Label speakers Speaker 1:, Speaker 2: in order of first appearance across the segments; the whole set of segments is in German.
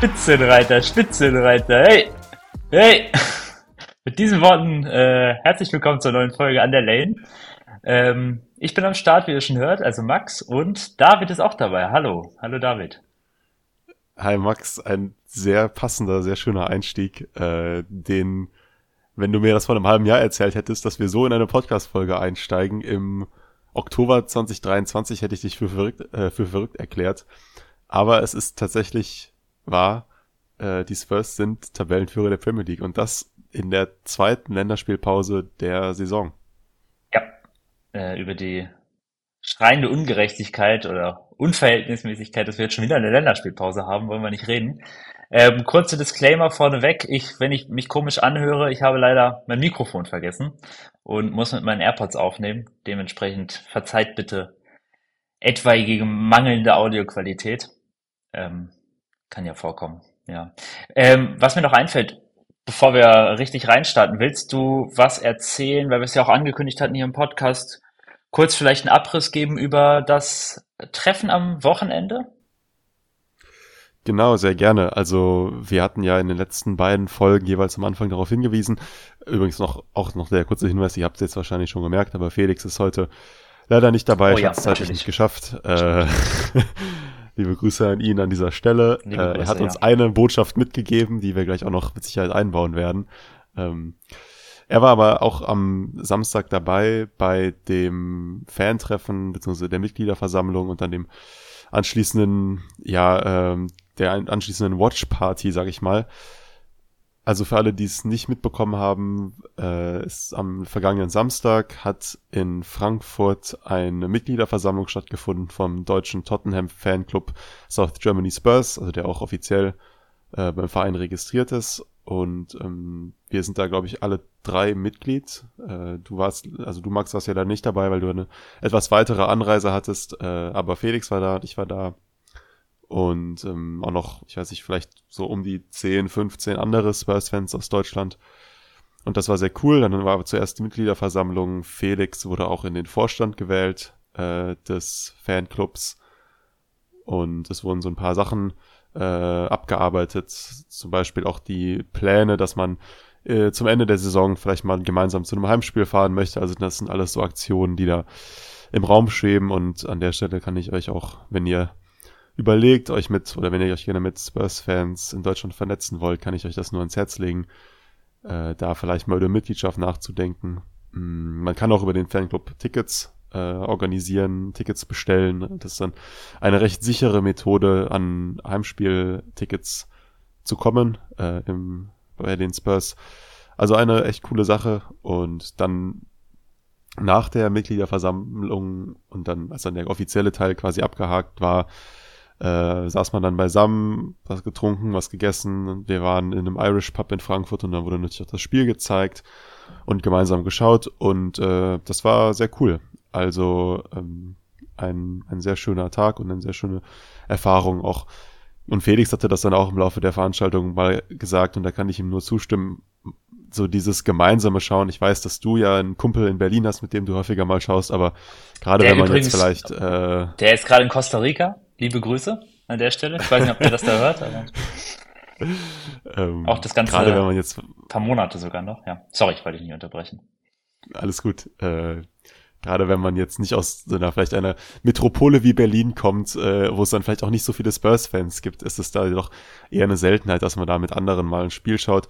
Speaker 1: Spitzenreiter, Spitzenreiter, hey, hey. Mit diesen Worten äh, herzlich willkommen zur neuen Folge an der Lane. Ähm, ich bin am Start, wie ihr schon hört, also Max und David ist auch dabei. Hallo, hallo David.
Speaker 2: Hi Max, ein sehr passender, sehr schöner Einstieg, äh, den, wenn du mir das vor einem halben Jahr erzählt hättest, dass wir so in eine Podcast-Folge einsteigen, im Oktober 2023 hätte ich dich für verrückt, äh, für verrückt erklärt. Aber es ist tatsächlich war, äh, die Spurs sind Tabellenführer der Premier League und das in der zweiten Länderspielpause der Saison.
Speaker 1: Ja, äh, über die schreiende Ungerechtigkeit oder Unverhältnismäßigkeit, dass wir jetzt schon wieder eine Länderspielpause haben, wollen wir nicht reden. Ähm, kurze Disclaimer vorneweg. Ich, wenn ich mich komisch anhöre, ich habe leider mein Mikrofon vergessen und muss mit meinen AirPods aufnehmen. Dementsprechend verzeiht bitte etwaige mangelnde Audioqualität. Ähm, kann ja vorkommen, ja. Ähm, was mir noch einfällt, bevor wir richtig reinstarten, willst du was erzählen, weil wir es ja auch angekündigt hatten hier im Podcast, kurz vielleicht einen Abriss geben über das Treffen am Wochenende?
Speaker 2: Genau, sehr gerne. Also wir hatten ja in den letzten beiden Folgen jeweils am Anfang darauf hingewiesen. Übrigens noch auch noch der kurze Hinweis, ihr habt es jetzt wahrscheinlich schon gemerkt, aber Felix ist heute leider nicht dabei, oh, ja, hat es zeitlich nicht geschafft. Äh, Liebe Grüße an ihn an dieser Stelle. Äh, Grüße, er hat uns ja. eine Botschaft mitgegeben, die wir gleich auch noch mit Sicherheit einbauen werden. Ähm, er war aber auch am Samstag dabei bei dem Fantreffen bzw. der Mitgliederversammlung und dann dem anschließenden, ja, ähm, der anschließenden Watch Party, sag ich mal. Also für alle, die es nicht mitbekommen haben, äh, ist am vergangenen Samstag hat in Frankfurt eine Mitgliederversammlung stattgefunden vom deutschen Tottenham Fanclub South Germany Spurs, also der auch offiziell äh, beim Verein registriert ist. Und ähm, wir sind da, glaube ich, alle drei Mitglied. Äh, du warst, also du Max warst ja da nicht dabei, weil du eine etwas weitere Anreise hattest, äh, aber Felix war da, ich war da und ähm, auch noch, ich weiß nicht, vielleicht so um die 10, 15 andere Spurs-Fans aus Deutschland. Und das war sehr cool. Dann war zuerst die Mitgliederversammlung. Felix wurde auch in den Vorstand gewählt äh, des Fanclubs. Und es wurden so ein paar Sachen äh, abgearbeitet. Zum Beispiel auch die Pläne, dass man äh, zum Ende der Saison vielleicht mal gemeinsam zu einem Heimspiel fahren möchte. Also das sind alles so Aktionen, die da im Raum schweben. Und an der Stelle kann ich euch auch, wenn ihr überlegt euch mit, oder wenn ihr euch gerne mit Spurs-Fans in Deutschland vernetzen wollt, kann ich euch das nur ans Herz legen, äh, da vielleicht mal über Mitgliedschaft nachzudenken. Mm, man kann auch über den Fanclub Tickets äh, organisieren, Tickets bestellen. Das ist dann eine recht sichere Methode, an Heimspieltickets zu kommen äh, im, bei den Spurs. Also eine echt coole Sache. Und dann nach der Mitgliederversammlung und dann, als dann der offizielle Teil quasi abgehakt war, äh, saß man dann beisammen, was getrunken, was gegessen. Wir waren in einem Irish Pub in Frankfurt und dann wurde natürlich auch das Spiel gezeigt und gemeinsam geschaut und äh, das war sehr cool. Also ähm, ein, ein sehr schöner Tag und eine sehr schöne Erfahrung auch. Und Felix hatte das dann auch im Laufe der Veranstaltung mal gesagt und da kann ich ihm nur zustimmen. So dieses gemeinsame Schauen. Ich weiß, dass du ja einen Kumpel in Berlin hast, mit dem du häufiger mal schaust, aber gerade wenn man übrigens, jetzt vielleicht. Äh,
Speaker 1: der ist gerade in Costa Rica. Liebe Grüße an der Stelle. Ich weiß nicht, ob ihr das da hört, aber ähm, auch das ganze
Speaker 2: gerade wenn man jetzt
Speaker 1: paar Monate sogar noch. Ja, sorry, ich wollte dich nicht unterbrechen.
Speaker 2: Alles gut. Äh, gerade wenn man jetzt nicht aus so einer vielleicht einer Metropole wie Berlin kommt, äh, wo es dann vielleicht auch nicht so viele Spurs-Fans gibt, ist es da doch eher eine Seltenheit, dass man da mit anderen mal ein Spiel schaut.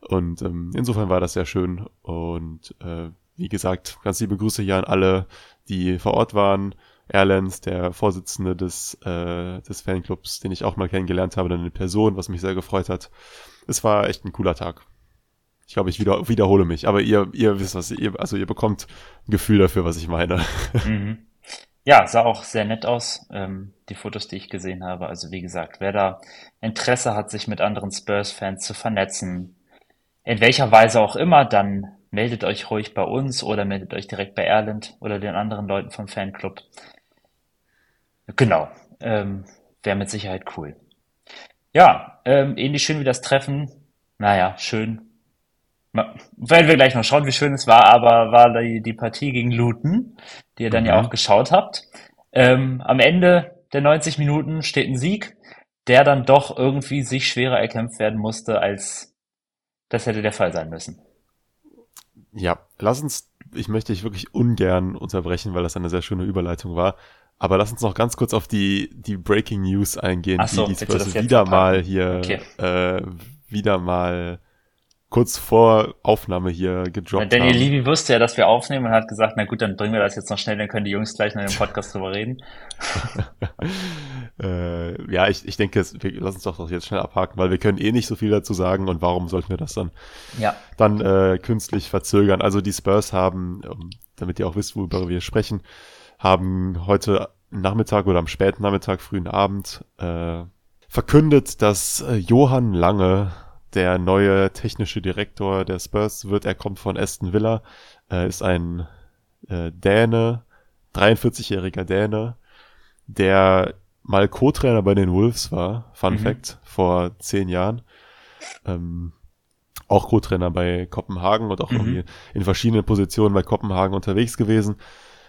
Speaker 2: Und ähm, insofern war das sehr schön. Und äh, wie gesagt, ganz liebe Grüße hier an alle, die vor Ort waren. Erlens, der Vorsitzende des, äh, des Fanclubs, den ich auch mal kennengelernt habe, dann eine Person, was mich sehr gefreut hat. Es war echt ein cooler Tag. Ich glaube, ich wieder, wiederhole mich, aber ihr, ihr wisst, was ihr, also ihr bekommt ein Gefühl dafür, was ich meine.
Speaker 1: Mhm. Ja, sah auch sehr nett aus, ähm, die Fotos, die ich gesehen habe. Also wie gesagt, wer da Interesse hat, sich mit anderen Spurs-Fans zu vernetzen, in welcher Weise auch immer, dann meldet euch ruhig bei uns oder meldet euch direkt bei Erland oder den anderen Leuten vom Fanclub. Genau. Ähm, Wäre mit Sicherheit cool. Ja, ähm, ähnlich schön wie das Treffen. Naja, schön. Werden wir gleich noch schauen, wie schön es war, aber war die, die Partie gegen Luton, die ihr dann mhm. ja auch geschaut habt. Ähm, am Ende der 90 Minuten steht ein Sieg, der dann doch irgendwie sich schwerer erkämpft werden musste, als das hätte der Fall sein müssen.
Speaker 2: Ja, lass uns, ich möchte dich wirklich ungern unterbrechen, weil das eine sehr schöne Überleitung war. Aber lass uns noch ganz kurz auf die, die Breaking News eingehen, so, die die Spurs wieder mal hier, okay. äh, wieder mal kurz vor Aufnahme hier gedroppt
Speaker 1: Daniel haben. Levy wusste ja, dass wir aufnehmen und hat gesagt, na gut, dann bringen wir das jetzt noch schnell, dann können die Jungs gleich noch im Podcast drüber reden.
Speaker 2: äh, ja, ich, ich denke, wir, lass uns doch jetzt schnell abhaken, weil wir können eh nicht so viel dazu sagen und warum sollten wir das dann, ja. dann äh, künstlich verzögern. Also die Spurs haben, damit ihr auch wisst, worüber wir sprechen, haben heute Nachmittag oder am späten Nachmittag, frühen Abend äh, verkündet, dass äh, Johann Lange der neue technische Direktor der Spurs wird. Er kommt von Aston Villa, äh, ist ein äh, Däne, 43-jähriger Däne, der mal Co-Trainer bei den Wolves war, Fun mhm. Fact, vor zehn Jahren. Ähm, auch Co-Trainer bei Kopenhagen und auch mhm. irgendwie in verschiedenen Positionen bei Kopenhagen unterwegs gewesen.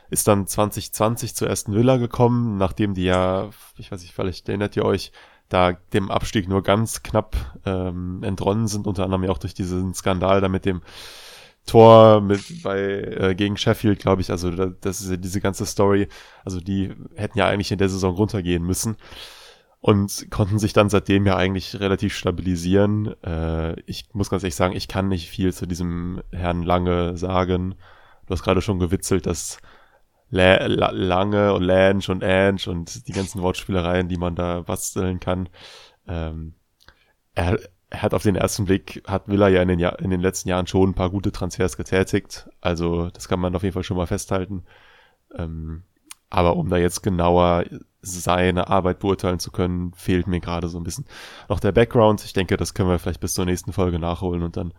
Speaker 2: Ist dann 2020 zu Aston Villa gekommen, nachdem die ja, ich weiß nicht, vielleicht erinnert ihr euch, da dem Abstieg nur ganz knapp ähm, entronnen sind, unter anderem ja auch durch diesen Skandal da mit dem Tor mit bei äh, gegen Sheffield, glaube ich. Also das ist ja diese ganze Story. Also die hätten ja eigentlich in der Saison runtergehen müssen und konnten sich dann seitdem ja eigentlich relativ stabilisieren. Äh, ich muss ganz ehrlich sagen, ich kann nicht viel zu diesem Herrn Lange sagen. Du hast gerade schon gewitzelt, dass La La Lange und Lange und Ange und die ganzen Wortspielereien, die man da basteln kann. Ähm, er, er hat auf den ersten Blick, hat Villa ja in den, in den letzten Jahren schon ein paar gute Transfers getätigt. Also das kann man auf jeden Fall schon mal festhalten. Ähm, aber um da jetzt genauer seine Arbeit beurteilen zu können, fehlt mir gerade so ein bisschen noch der Background. Ich denke, das können wir vielleicht bis zur nächsten Folge nachholen und dann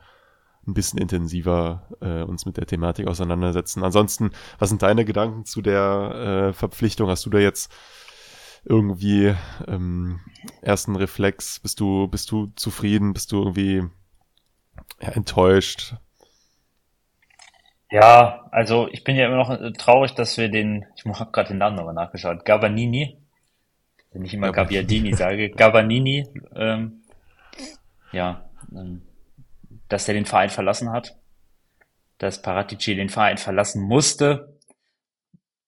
Speaker 2: ein bisschen intensiver äh, uns mit der Thematik auseinandersetzen. Ansonsten, was sind deine Gedanken zu der äh, Verpflichtung? Hast du da jetzt irgendwie ähm, ersten Reflex? Bist du, bist du zufrieden? Bist du irgendwie ja, enttäuscht?
Speaker 1: Ja, also ich bin ja immer noch traurig, dass wir den, ich habe gerade den Namen nochmal nachgeschaut, Gabanini, wenn ich immer ja, Gabbiadini sage, Gabanini, ähm, ja, ähm, dass er den Verein verlassen hat, dass Paratici den Verein verlassen musste.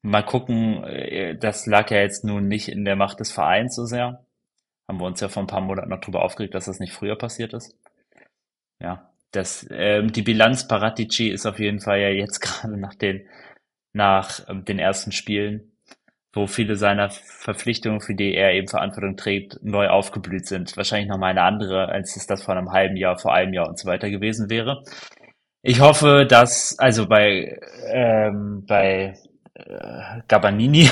Speaker 1: Mal gucken, äh, das lag ja jetzt nun nicht in der Macht des Vereins so sehr. Haben wir uns ja vor ein paar Monaten noch drüber aufgeregt, dass das nicht früher passiert ist. Ja, das, ähm, die Bilanz Paratici ist auf jeden Fall ja jetzt gerade nach den, nach ähm, den ersten Spielen wo viele seiner Verpflichtungen, für die er eben Verantwortung trägt, neu aufgeblüht sind. Wahrscheinlich nochmal eine andere, als es das vor einem halben Jahr, vor einem Jahr und so weiter gewesen wäre. Ich hoffe, dass, also bei, ähm, bei äh, Gabanini,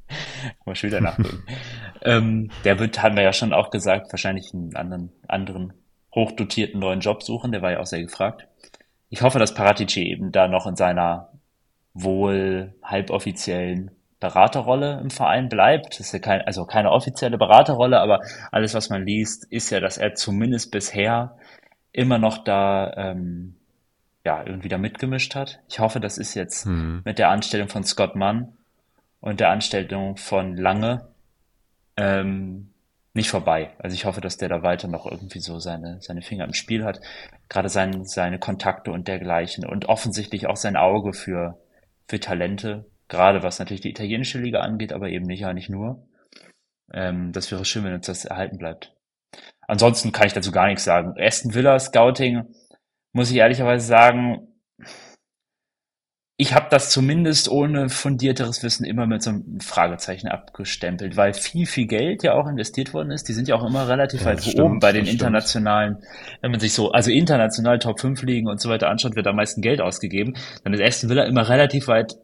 Speaker 1: mal schon wieder nachgucken, ähm, der wird, haben wir ja schon auch gesagt, wahrscheinlich einen anderen, anderen hochdotierten neuen Job suchen, der war ja auch sehr gefragt. Ich hoffe, dass Paratici eben da noch in seiner wohl halboffiziellen Beraterrolle im Verein bleibt. Das ist ja kein, also keine offizielle Beraterrolle, aber alles, was man liest, ist ja, dass er zumindest bisher immer noch da ähm, ja irgendwie da mitgemischt hat. Ich hoffe, das ist jetzt mhm. mit der Anstellung von Scott Mann und der Anstellung von Lange ähm, nicht vorbei. Also ich hoffe, dass der da weiter noch irgendwie so seine, seine Finger im Spiel hat. Gerade sein, seine Kontakte und dergleichen und offensichtlich auch sein Auge für, für Talente Gerade was natürlich die italienische Liga angeht, aber eben nicht, ja nicht nur. Ähm, das wäre schön, wenn uns das erhalten bleibt. Ansonsten kann ich dazu gar nichts sagen. Aston Villa Scouting, muss ich ehrlicherweise sagen, ich habe das zumindest ohne fundierteres Wissen immer mit so einem Fragezeichen abgestempelt, weil viel, viel Geld ja auch investiert worden ist. Die sind ja auch immer relativ ja, weit stimmt, oben bei den internationalen, wenn man sich so, also international Top 5 Ligen und so weiter anschaut, wird am meisten Geld ausgegeben. Dann ist Aston Villa immer relativ weit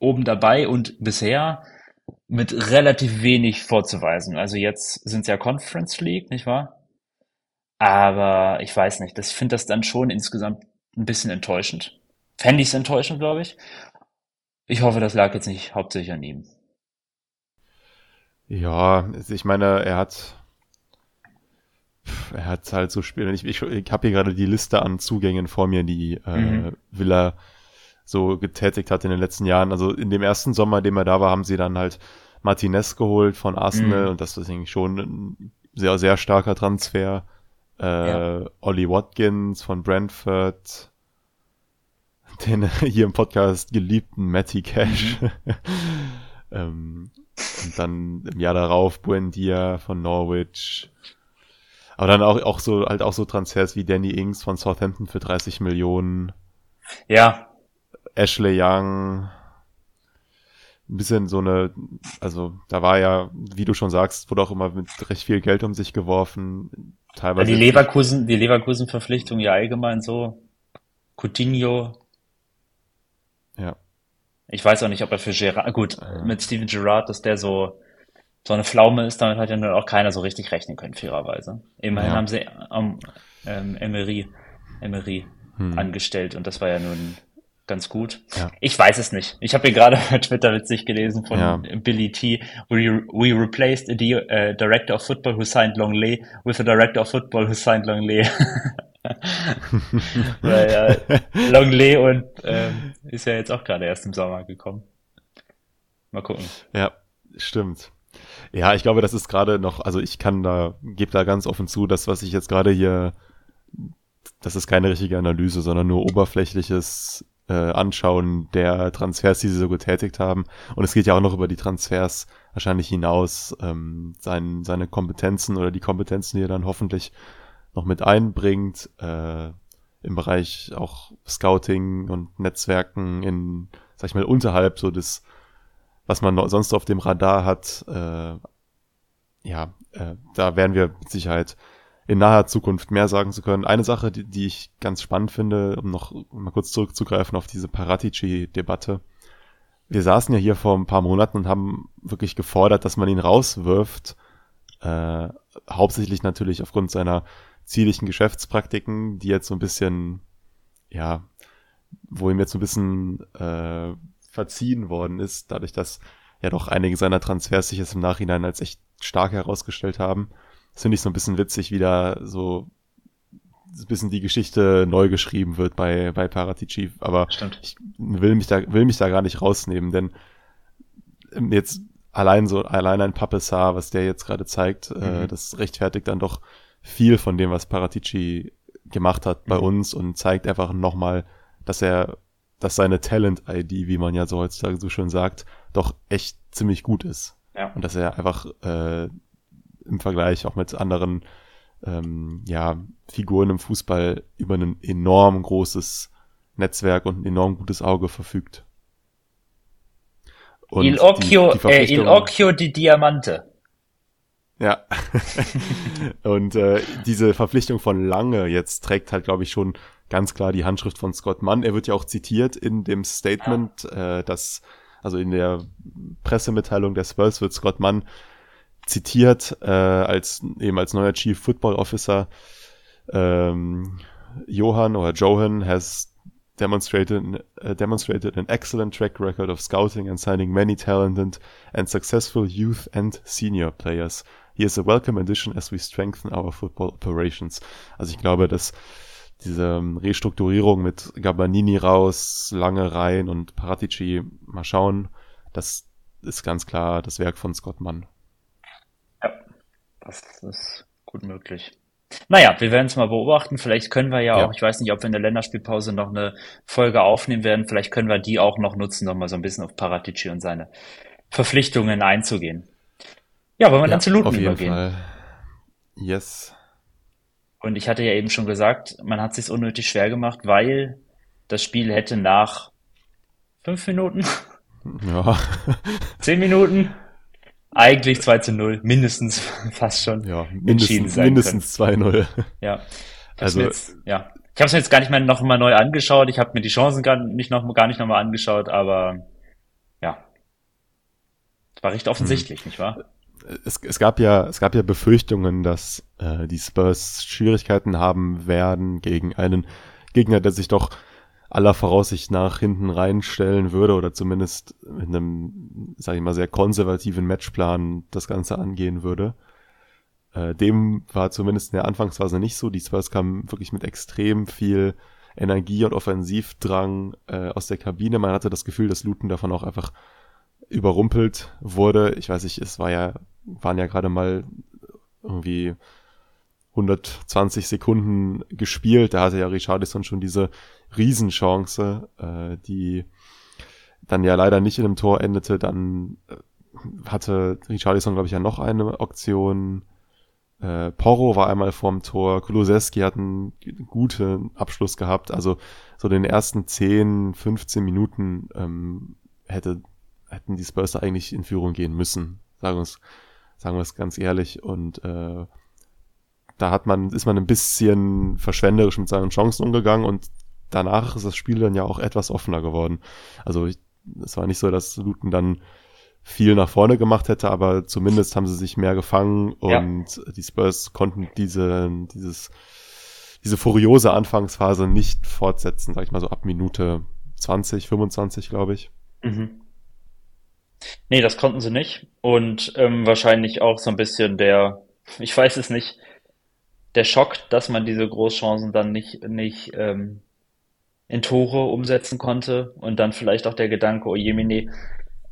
Speaker 1: oben dabei und bisher mit relativ wenig vorzuweisen. Also jetzt sind es ja Conference League, nicht wahr? Aber ich weiß nicht, das, ich finde das dann schon insgesamt ein bisschen enttäuschend. Fände ich es enttäuschend, glaube ich. Ich hoffe, das lag jetzt nicht hauptsächlich an ihm.
Speaker 2: Ja, ich meine, er hat er hat halt so Spiele. Ich, ich, ich habe hier gerade die Liste an Zugängen vor mir, die äh, mhm. Villa so getätigt hat in den letzten Jahren. Also in dem ersten Sommer, dem er da war, haben sie dann halt Martinez geholt von Arsenal mhm. und das ist eigentlich schon ein sehr, sehr starker Transfer. Äh, ja. Ollie Watkins von Brentford, den hier im Podcast geliebten Matty Cash. Mhm. ähm, und dann im Jahr darauf Buendia von Norwich. Aber dann auch, auch so, halt auch so Transfers wie Danny Ings von Southampton für 30 Millionen.
Speaker 1: Ja.
Speaker 2: Ashley Young. Ein bisschen so eine, also da war ja, wie du schon sagst, wurde auch immer mit recht viel Geld um sich geworfen.
Speaker 1: Teilweise. Die Leverkusen, die Leverkusen-Verpflichtung ja allgemein so. Coutinho.
Speaker 2: Ja.
Speaker 1: Ich weiß auch nicht, ob er für Gerard, gut, ja. mit Steven Gerrard, dass der so, so eine Pflaume ist, damit hat ja nur auch keiner so richtig rechnen können, fairerweise. Immerhin ja. haben sie um, ähm, Emery, Emery hm. angestellt und das war ja nun ganz gut. Ja. Ich weiß es nicht. Ich habe hier gerade bei Twitter witzig gelesen von ja. Billy T. We, we replaced a uh, director of football who signed Long Lee with a director of football who signed Long Lee. Weil ja, Longley und ähm, ist ja jetzt auch gerade erst im Sommer gekommen. Mal gucken.
Speaker 2: Ja, stimmt. Ja, ich glaube, das ist gerade noch, also ich kann da, gebe da ganz offen zu, dass was ich jetzt gerade hier, das ist keine richtige Analyse, sondern nur oberflächliches äh, Anschauen der Transfers, die sie so getätigt haben. Und es geht ja auch noch über die Transfers wahrscheinlich hinaus, ähm, sein, seine Kompetenzen oder die Kompetenzen, die er dann hoffentlich noch mit einbringt, äh, im Bereich auch Scouting und Netzwerken in, sag ich mal, unterhalb so des, was man sonst auf dem Radar hat, äh, ja, äh, da werden wir mit Sicherheit in naher Zukunft mehr sagen zu können. Eine Sache, die, die ich ganz spannend finde, um noch mal kurz zurückzugreifen auf diese Paratici-Debatte. Wir saßen ja hier vor ein paar Monaten und haben wirklich gefordert, dass man ihn rauswirft, äh, hauptsächlich natürlich aufgrund seiner ziellichen Geschäftspraktiken, die jetzt so ein bisschen, ja, wo ihm jetzt so ein bisschen äh, verziehen worden ist, dadurch, dass ja doch einige seiner Transfers sich jetzt im Nachhinein als echt stark herausgestellt haben. Das finde ich so ein bisschen witzig, wie da so ein bisschen die Geschichte neu geschrieben wird bei, bei Paratici. Aber
Speaker 1: Stimmt.
Speaker 2: ich will mich da, will mich da gar nicht rausnehmen, denn jetzt allein so, allein ein Papessar, was der jetzt gerade zeigt, äh, mhm. äh, das rechtfertigt dann doch viel von dem, was Paratici gemacht hat bei mhm. uns und zeigt einfach nochmal, dass er, dass seine Talent-ID, wie man ja so heutzutage so schön sagt, doch echt ziemlich gut ist.
Speaker 1: Ja.
Speaker 2: Und dass er einfach äh, im Vergleich auch mit anderen ähm, ja, Figuren im Fußball über ein enorm großes Netzwerk und ein enorm gutes Auge verfügt.
Speaker 1: Und Il Occhio, die, die äh, Il Occhio di Diamante.
Speaker 2: Ja. und äh, diese Verpflichtung von Lange jetzt trägt halt, glaube ich, schon ganz klar die Handschrift von Scott Mann. Er wird ja auch zitiert in dem Statement, äh, dass, also in der Pressemitteilung der Spurs wird Scott Mann zitiert äh, als eben als neuer Chief Football Officer. Ähm, Johann oder Johan has demonstrated uh, demonstrated an excellent track record of scouting and signing many talented and successful youth and senior players. He is a welcome addition as we strengthen our football operations. Also ich glaube, dass diese ähm, Restrukturierung mit Gabanini raus, lange rein und Paratici mal schauen, das ist ganz klar das Werk von Scott Mann.
Speaker 1: Das ist gut möglich. Naja, wir werden es mal beobachten. Vielleicht können wir ja, ja, auch, ich weiß nicht, ob wir in der Länderspielpause noch eine Folge aufnehmen werden. Vielleicht können wir die auch noch nutzen, noch mal so ein bisschen auf Paratici und seine Verpflichtungen einzugehen. Ja, wollen wir ja, dann zu Luton übergehen? Fall.
Speaker 2: Yes.
Speaker 1: Und ich hatte ja eben schon gesagt, man hat es sich unnötig schwer gemacht, weil das Spiel hätte nach fünf Minuten,
Speaker 2: ja.
Speaker 1: zehn Minuten, eigentlich 2 zu 0, mindestens fast schon.
Speaker 2: Ja, mindestens, mindestens 2-0.
Speaker 1: Ja. Also, jetzt, ja. Ich habe es mir jetzt gar nicht mehr noch mal neu angeschaut. Ich habe mir die Chancen gar nicht noch, gar nicht noch mal angeschaut, aber ja. War recht offensichtlich, hm. nicht wahr?
Speaker 2: es, es gab ja, es gab ja Befürchtungen, dass äh, die Spurs Schwierigkeiten haben werden gegen einen Gegner, der sich doch aller Voraussicht nach hinten reinstellen würde oder zumindest mit einem, sag ich mal, sehr konservativen Matchplan das Ganze angehen würde. Äh, dem war zumindest in der Anfangsphase nicht so. Die Spurs kamen wirklich mit extrem viel Energie und Offensivdrang äh, aus der Kabine. Man hatte das Gefühl, dass Luton davon auch einfach überrumpelt wurde. Ich weiß nicht, es war ja, waren ja gerade mal irgendwie 120 Sekunden gespielt. Da hatte ja Richardison schon diese Riesenchance, äh, die dann ja leider nicht in einem Tor endete. Dann äh, hatte Richardison, glaube ich, ja noch eine Auktion. Äh, Porro war einmal vorm Tor. Kulusewski hat einen guten Abschluss gehabt. Also so den ersten 10, 15 Minuten ähm, hätte, hätten die Spurs eigentlich in Führung gehen müssen. Sagen wir es, sagen wir ganz ehrlich. Und äh, da hat man, ist man ein bisschen verschwenderisch mit seinen Chancen umgegangen und danach ist das Spiel dann ja auch etwas offener geworden. Also es war nicht so, dass Luton dann viel nach vorne gemacht hätte, aber zumindest haben sie sich mehr gefangen und ja. die Spurs konnten diese, dieses, diese furiose Anfangsphase nicht fortsetzen, sag ich mal so ab Minute 20, 25, glaube ich. Mhm.
Speaker 1: Nee, das konnten sie nicht. Und ähm, wahrscheinlich auch so ein bisschen der, ich weiß es nicht, der Schock, dass man diese Großchancen dann nicht, nicht ähm, in Tore umsetzen konnte und dann vielleicht auch der Gedanke, oh Jemine,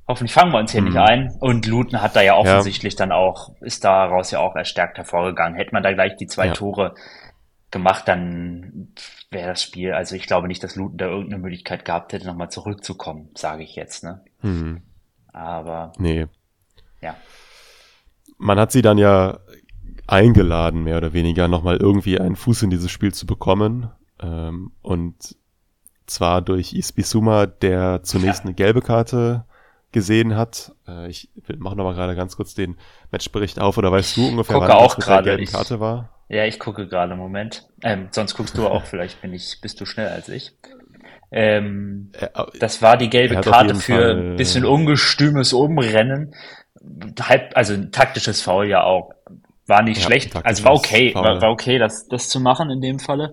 Speaker 1: hoffentlich fangen wir uns hier mhm. nicht ein. Und Luton hat da ja offensichtlich ja. dann auch, ist daraus ja auch erstärkt hervorgegangen. Hätte man da gleich die zwei ja. Tore gemacht, dann wäre das Spiel, also ich glaube nicht, dass Luton da irgendeine Möglichkeit gehabt hätte, nochmal zurückzukommen, sage ich jetzt, ne? Mhm. Aber.
Speaker 2: Nee. Ja. Man hat sie dann ja eingeladen, mehr oder weniger, nochmal irgendwie einen Fuß in dieses Spiel zu bekommen. Ähm, und zwar durch Isbisuma, der zunächst eine gelbe Karte gesehen hat. Äh, ich mache nochmal gerade ganz kurz den Matchbericht auf, oder weißt du ungefähr,
Speaker 1: wann auch das mit der
Speaker 2: gelben Karte war?
Speaker 1: Ja, ich gucke gerade, Moment. Ähm, sonst guckst du auch, vielleicht bin ich, bist du schneller als ich. Ähm, das war die gelbe Karte für Fall, bisschen ungestümes Umrennen. Halb, also ein taktisches Foul ja auch. War nicht ja, schlecht, also war okay, war, war, okay, das, das zu machen in dem Falle.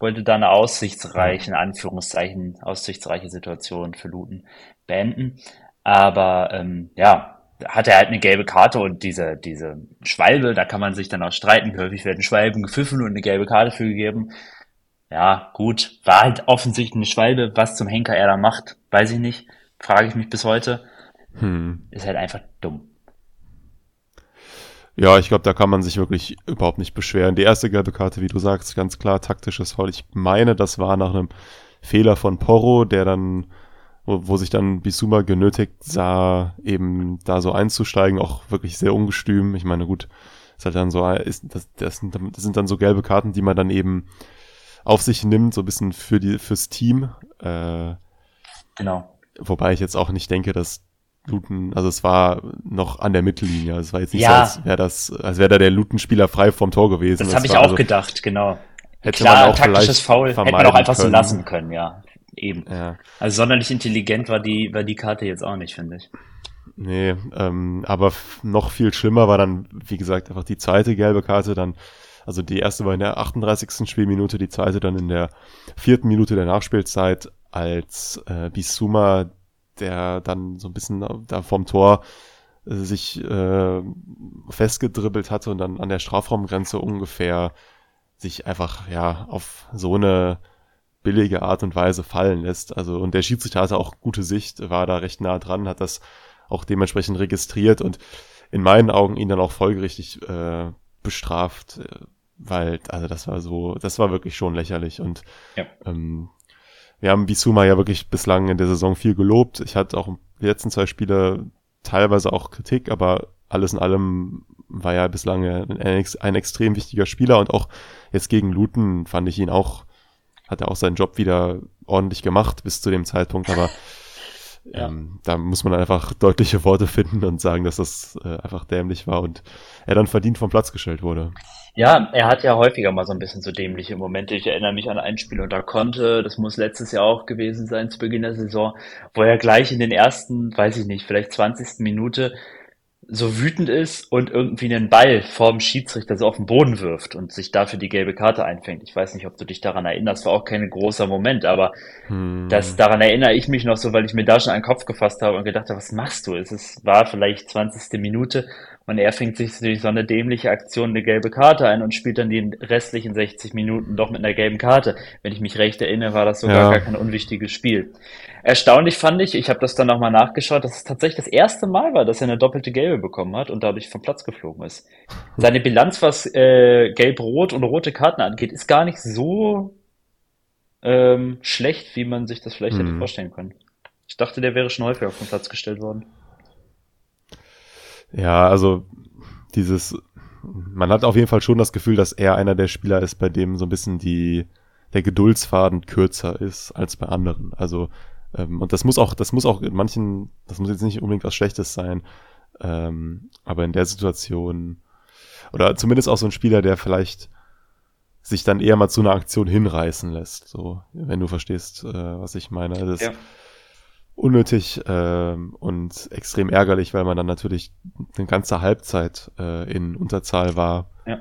Speaker 1: Wollte da eine aussichtsreiche, in Anführungszeichen, aussichtsreiche Situation für Luton beenden. Aber ähm, ja, hat er halt eine gelbe Karte und diese, diese Schwalbe, da kann man sich dann auch streiten, häufig werden Schwalben gepfiffen und eine gelbe Karte für gegeben. Ja, gut, war halt offensichtlich eine Schwalbe, was zum Henker er da macht, weiß ich nicht, frage ich mich bis heute. Hm. Ist halt einfach dumm.
Speaker 2: Ja, ich glaube, da kann man sich wirklich überhaupt nicht beschweren. Die erste gelbe Karte, wie du sagst, ganz klar taktisches Foul. Ich meine, das war nach einem Fehler von Porro, der dann, wo, wo sich dann Bisuma genötigt sah, eben da so einzusteigen, auch wirklich sehr ungestüm. Ich meine, gut, ist halt dann so, ist, das, das, sind, das sind dann so gelbe Karten, die man dann eben auf sich nimmt, so ein bisschen für die, fürs Team. Äh,
Speaker 1: genau.
Speaker 2: Wobei ich jetzt auch nicht denke, dass Luton, also es war noch an der Mittellinie. Es war jetzt nicht ja. so, als wäre das, als wäre da der Luton-Spieler frei vom Tor gewesen.
Speaker 1: Das habe ich auch also, gedacht, genau. Hätte Klar, man auch taktisches Foul hätte man auch einfach können. so lassen können, ja. Eben. Ja. Also sonderlich intelligent war die, war die Karte jetzt auch nicht, finde ich.
Speaker 2: Nee, ähm, aber noch viel schlimmer war dann, wie gesagt, einfach die zweite gelbe Karte, dann, also die erste war in der 38. Spielminute, die zweite dann in der vierten Minute der Nachspielzeit, als äh, Bisuma der dann so ein bisschen da vorm Tor äh, sich äh, festgedribbelt hatte und dann an der Strafraumgrenze ungefähr sich einfach ja auf so eine billige Art und Weise fallen lässt. Also und der Schiedsrichter hatte auch gute Sicht, war da recht nah dran, hat das auch dementsprechend registriert und in meinen Augen ihn dann auch folgerichtig äh, bestraft, äh, weil also das war so, das war wirklich schon lächerlich und ja. ähm, wir haben Bisuma ja wirklich bislang in der Saison viel gelobt. Ich hatte auch die letzten zwei Spiele teilweise auch Kritik, aber alles in allem war ja bislang ein, ein extrem wichtiger Spieler und auch jetzt gegen Luton fand ich ihn auch, hat er auch seinen Job wieder ordentlich gemacht bis zu dem Zeitpunkt, aber ja. ähm, da muss man einfach deutliche Worte finden und sagen, dass das äh, einfach dämlich war und er dann verdient vom Platz gestellt wurde.
Speaker 1: Ja, er hat ja häufiger mal so ein bisschen so dämliche Momente. Ich erinnere mich an ein Spiel unter Conte, das muss letztes Jahr auch gewesen sein, zu Beginn der Saison, wo er gleich in den ersten, weiß ich nicht, vielleicht 20. Minute so wütend ist und irgendwie einen Ball vorm Schiedsrichter so auf den Boden wirft und sich dafür die gelbe Karte einfängt. Ich weiß nicht, ob du dich daran erinnerst, war auch kein großer Moment, aber hm. das, daran erinnere ich mich noch so, weil ich mir da schon einen Kopf gefasst habe und gedacht habe, was machst du? Es ist, war vielleicht 20. Minute Und er fängt sich durch so eine dämliche Aktion eine gelbe Karte ein und spielt dann die restlichen 60 Minuten doch mit einer gelben Karte. Wenn ich mich recht erinnere, war das sogar ja. gar kein unwichtiges Spiel. Erstaunlich fand ich, ich habe das dann nochmal nachgeschaut, dass es tatsächlich das erste Mal war, dass er eine doppelte Gelbe bekommen hat und dadurch vom Platz geflogen ist. Seine Bilanz, was äh, Gelb-Rot und rote Karten angeht, ist gar nicht so ähm, schlecht, wie man sich das vielleicht hm. hätte vorstellen können. Ich dachte, der wäre schon häufiger auf den Platz gestellt worden.
Speaker 2: Ja, also dieses, man hat auf jeden Fall schon das Gefühl, dass er einer der Spieler ist, bei dem so ein bisschen die, der Geduldsfaden kürzer ist als bei anderen. Also, ähm, und das muss auch, das muss auch in manchen, das muss jetzt nicht unbedingt was Schlechtes sein, ähm, aber in der Situation, oder zumindest auch so ein Spieler, der vielleicht sich dann eher mal zu einer Aktion hinreißen lässt, so, wenn du verstehst, äh, was ich meine. Das, ja unnötig äh, und extrem ärgerlich, weil man dann natürlich eine ganze Halbzeit äh, in Unterzahl war. Ja.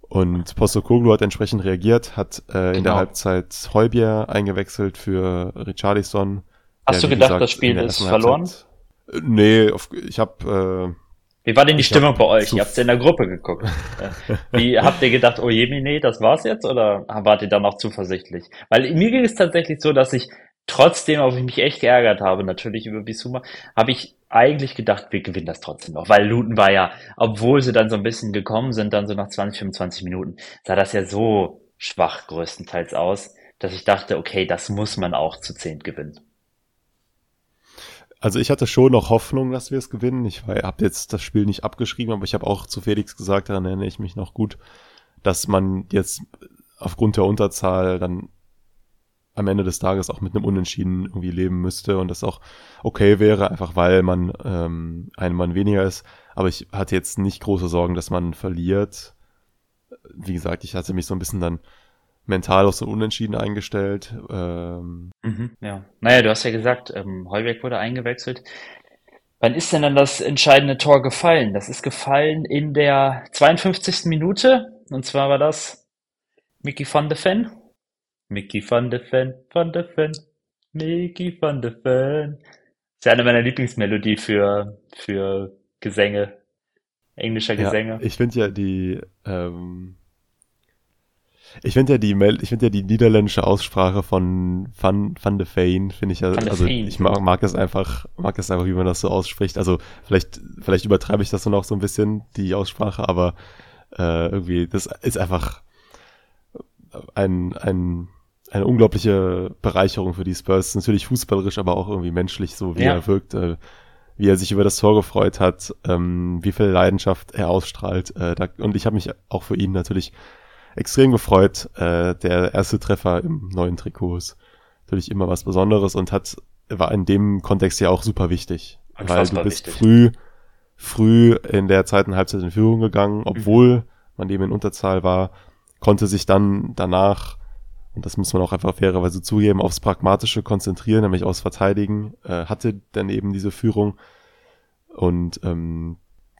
Speaker 2: Und Postokoglu hat entsprechend reagiert, hat äh, genau. in der genau. Halbzeit Heubier eingewechselt für Richarlison.
Speaker 1: Hast der, du gedacht, gesagt, das Spiel ist verloren? Halbzeit,
Speaker 2: äh, nee, auf, ich habe
Speaker 1: äh, wie war denn die Stimmung bei euch? Ihr habt in der Gruppe geguckt. Wie habt ihr gedacht, oh je, nee, das war's jetzt? Oder wart ihr da noch zuversichtlich? Weil mir ging es tatsächlich so, dass ich trotzdem, ob ich mich echt geärgert habe, natürlich über Bisuma, habe ich eigentlich gedacht, wir gewinnen das trotzdem noch. Weil Luton war ja, obwohl sie dann so ein bisschen gekommen sind, dann so nach 20, 25 Minuten, sah das ja so schwach größtenteils aus, dass ich dachte, okay, das muss man auch zu zehnt gewinnen.
Speaker 2: Also ich hatte schon noch Hoffnung, dass wir es gewinnen. Ich habe jetzt das Spiel nicht abgeschrieben, aber ich habe auch zu Felix gesagt, daran erinnere ich mich noch gut, dass man jetzt aufgrund der Unterzahl dann am Ende des Tages auch mit einem Unentschieden irgendwie leben müsste und das auch okay wäre, einfach weil man ähm, ein Mann weniger ist. Aber ich hatte jetzt nicht große Sorgen, dass man verliert. Wie gesagt, ich hatte mich so ein bisschen dann mental auf so Unentschieden eingestellt. Ähm,
Speaker 1: mhm, ja. Naja, du hast ja gesagt, ähm, Heuberg wurde eingewechselt. Wann ist denn dann das entscheidende Tor gefallen? Das ist gefallen in der 52. Minute. Und zwar war das Mickey van de Ven. Mickey van de Ven, van de Ven, Mickey van de Ven. ist ja eine meiner Lieblingsmelodie für, für Gesänge, englischer Gesänge.
Speaker 2: Ja, ich finde ja die, ähm, ich finde ja die ich finde ja die niederländische Aussprache von Van, Van de Feen, finde ich ja, also ich mag, mag es einfach, mag es einfach, wie man das so ausspricht. Also vielleicht, vielleicht übertreibe ich das nur noch so ein bisschen, die Aussprache, aber äh, irgendwie, das ist einfach ein, ein eine unglaubliche Bereicherung für die Spurs. Natürlich fußballerisch, aber auch irgendwie menschlich, so wie ja. er wirkt, äh, wie er sich über das Tor gefreut hat, ähm, wie viel Leidenschaft er ausstrahlt. Äh, da, und ich habe mich auch für ihn natürlich extrem gefreut. Äh, der erste Treffer im neuen Trikot ist natürlich immer was Besonderes und hat war in dem Kontext ja auch super wichtig, Unfassbar weil du bist wichtig. früh früh in der zweiten Halbzeit in Führung gegangen, obwohl mhm. man eben in Unterzahl war, konnte sich dann danach und das muss man auch einfach fairerweise zugeben, aufs Pragmatische konzentrieren, nämlich aufs Verteidigen, äh, hatte dann eben diese Führung. Und ähm,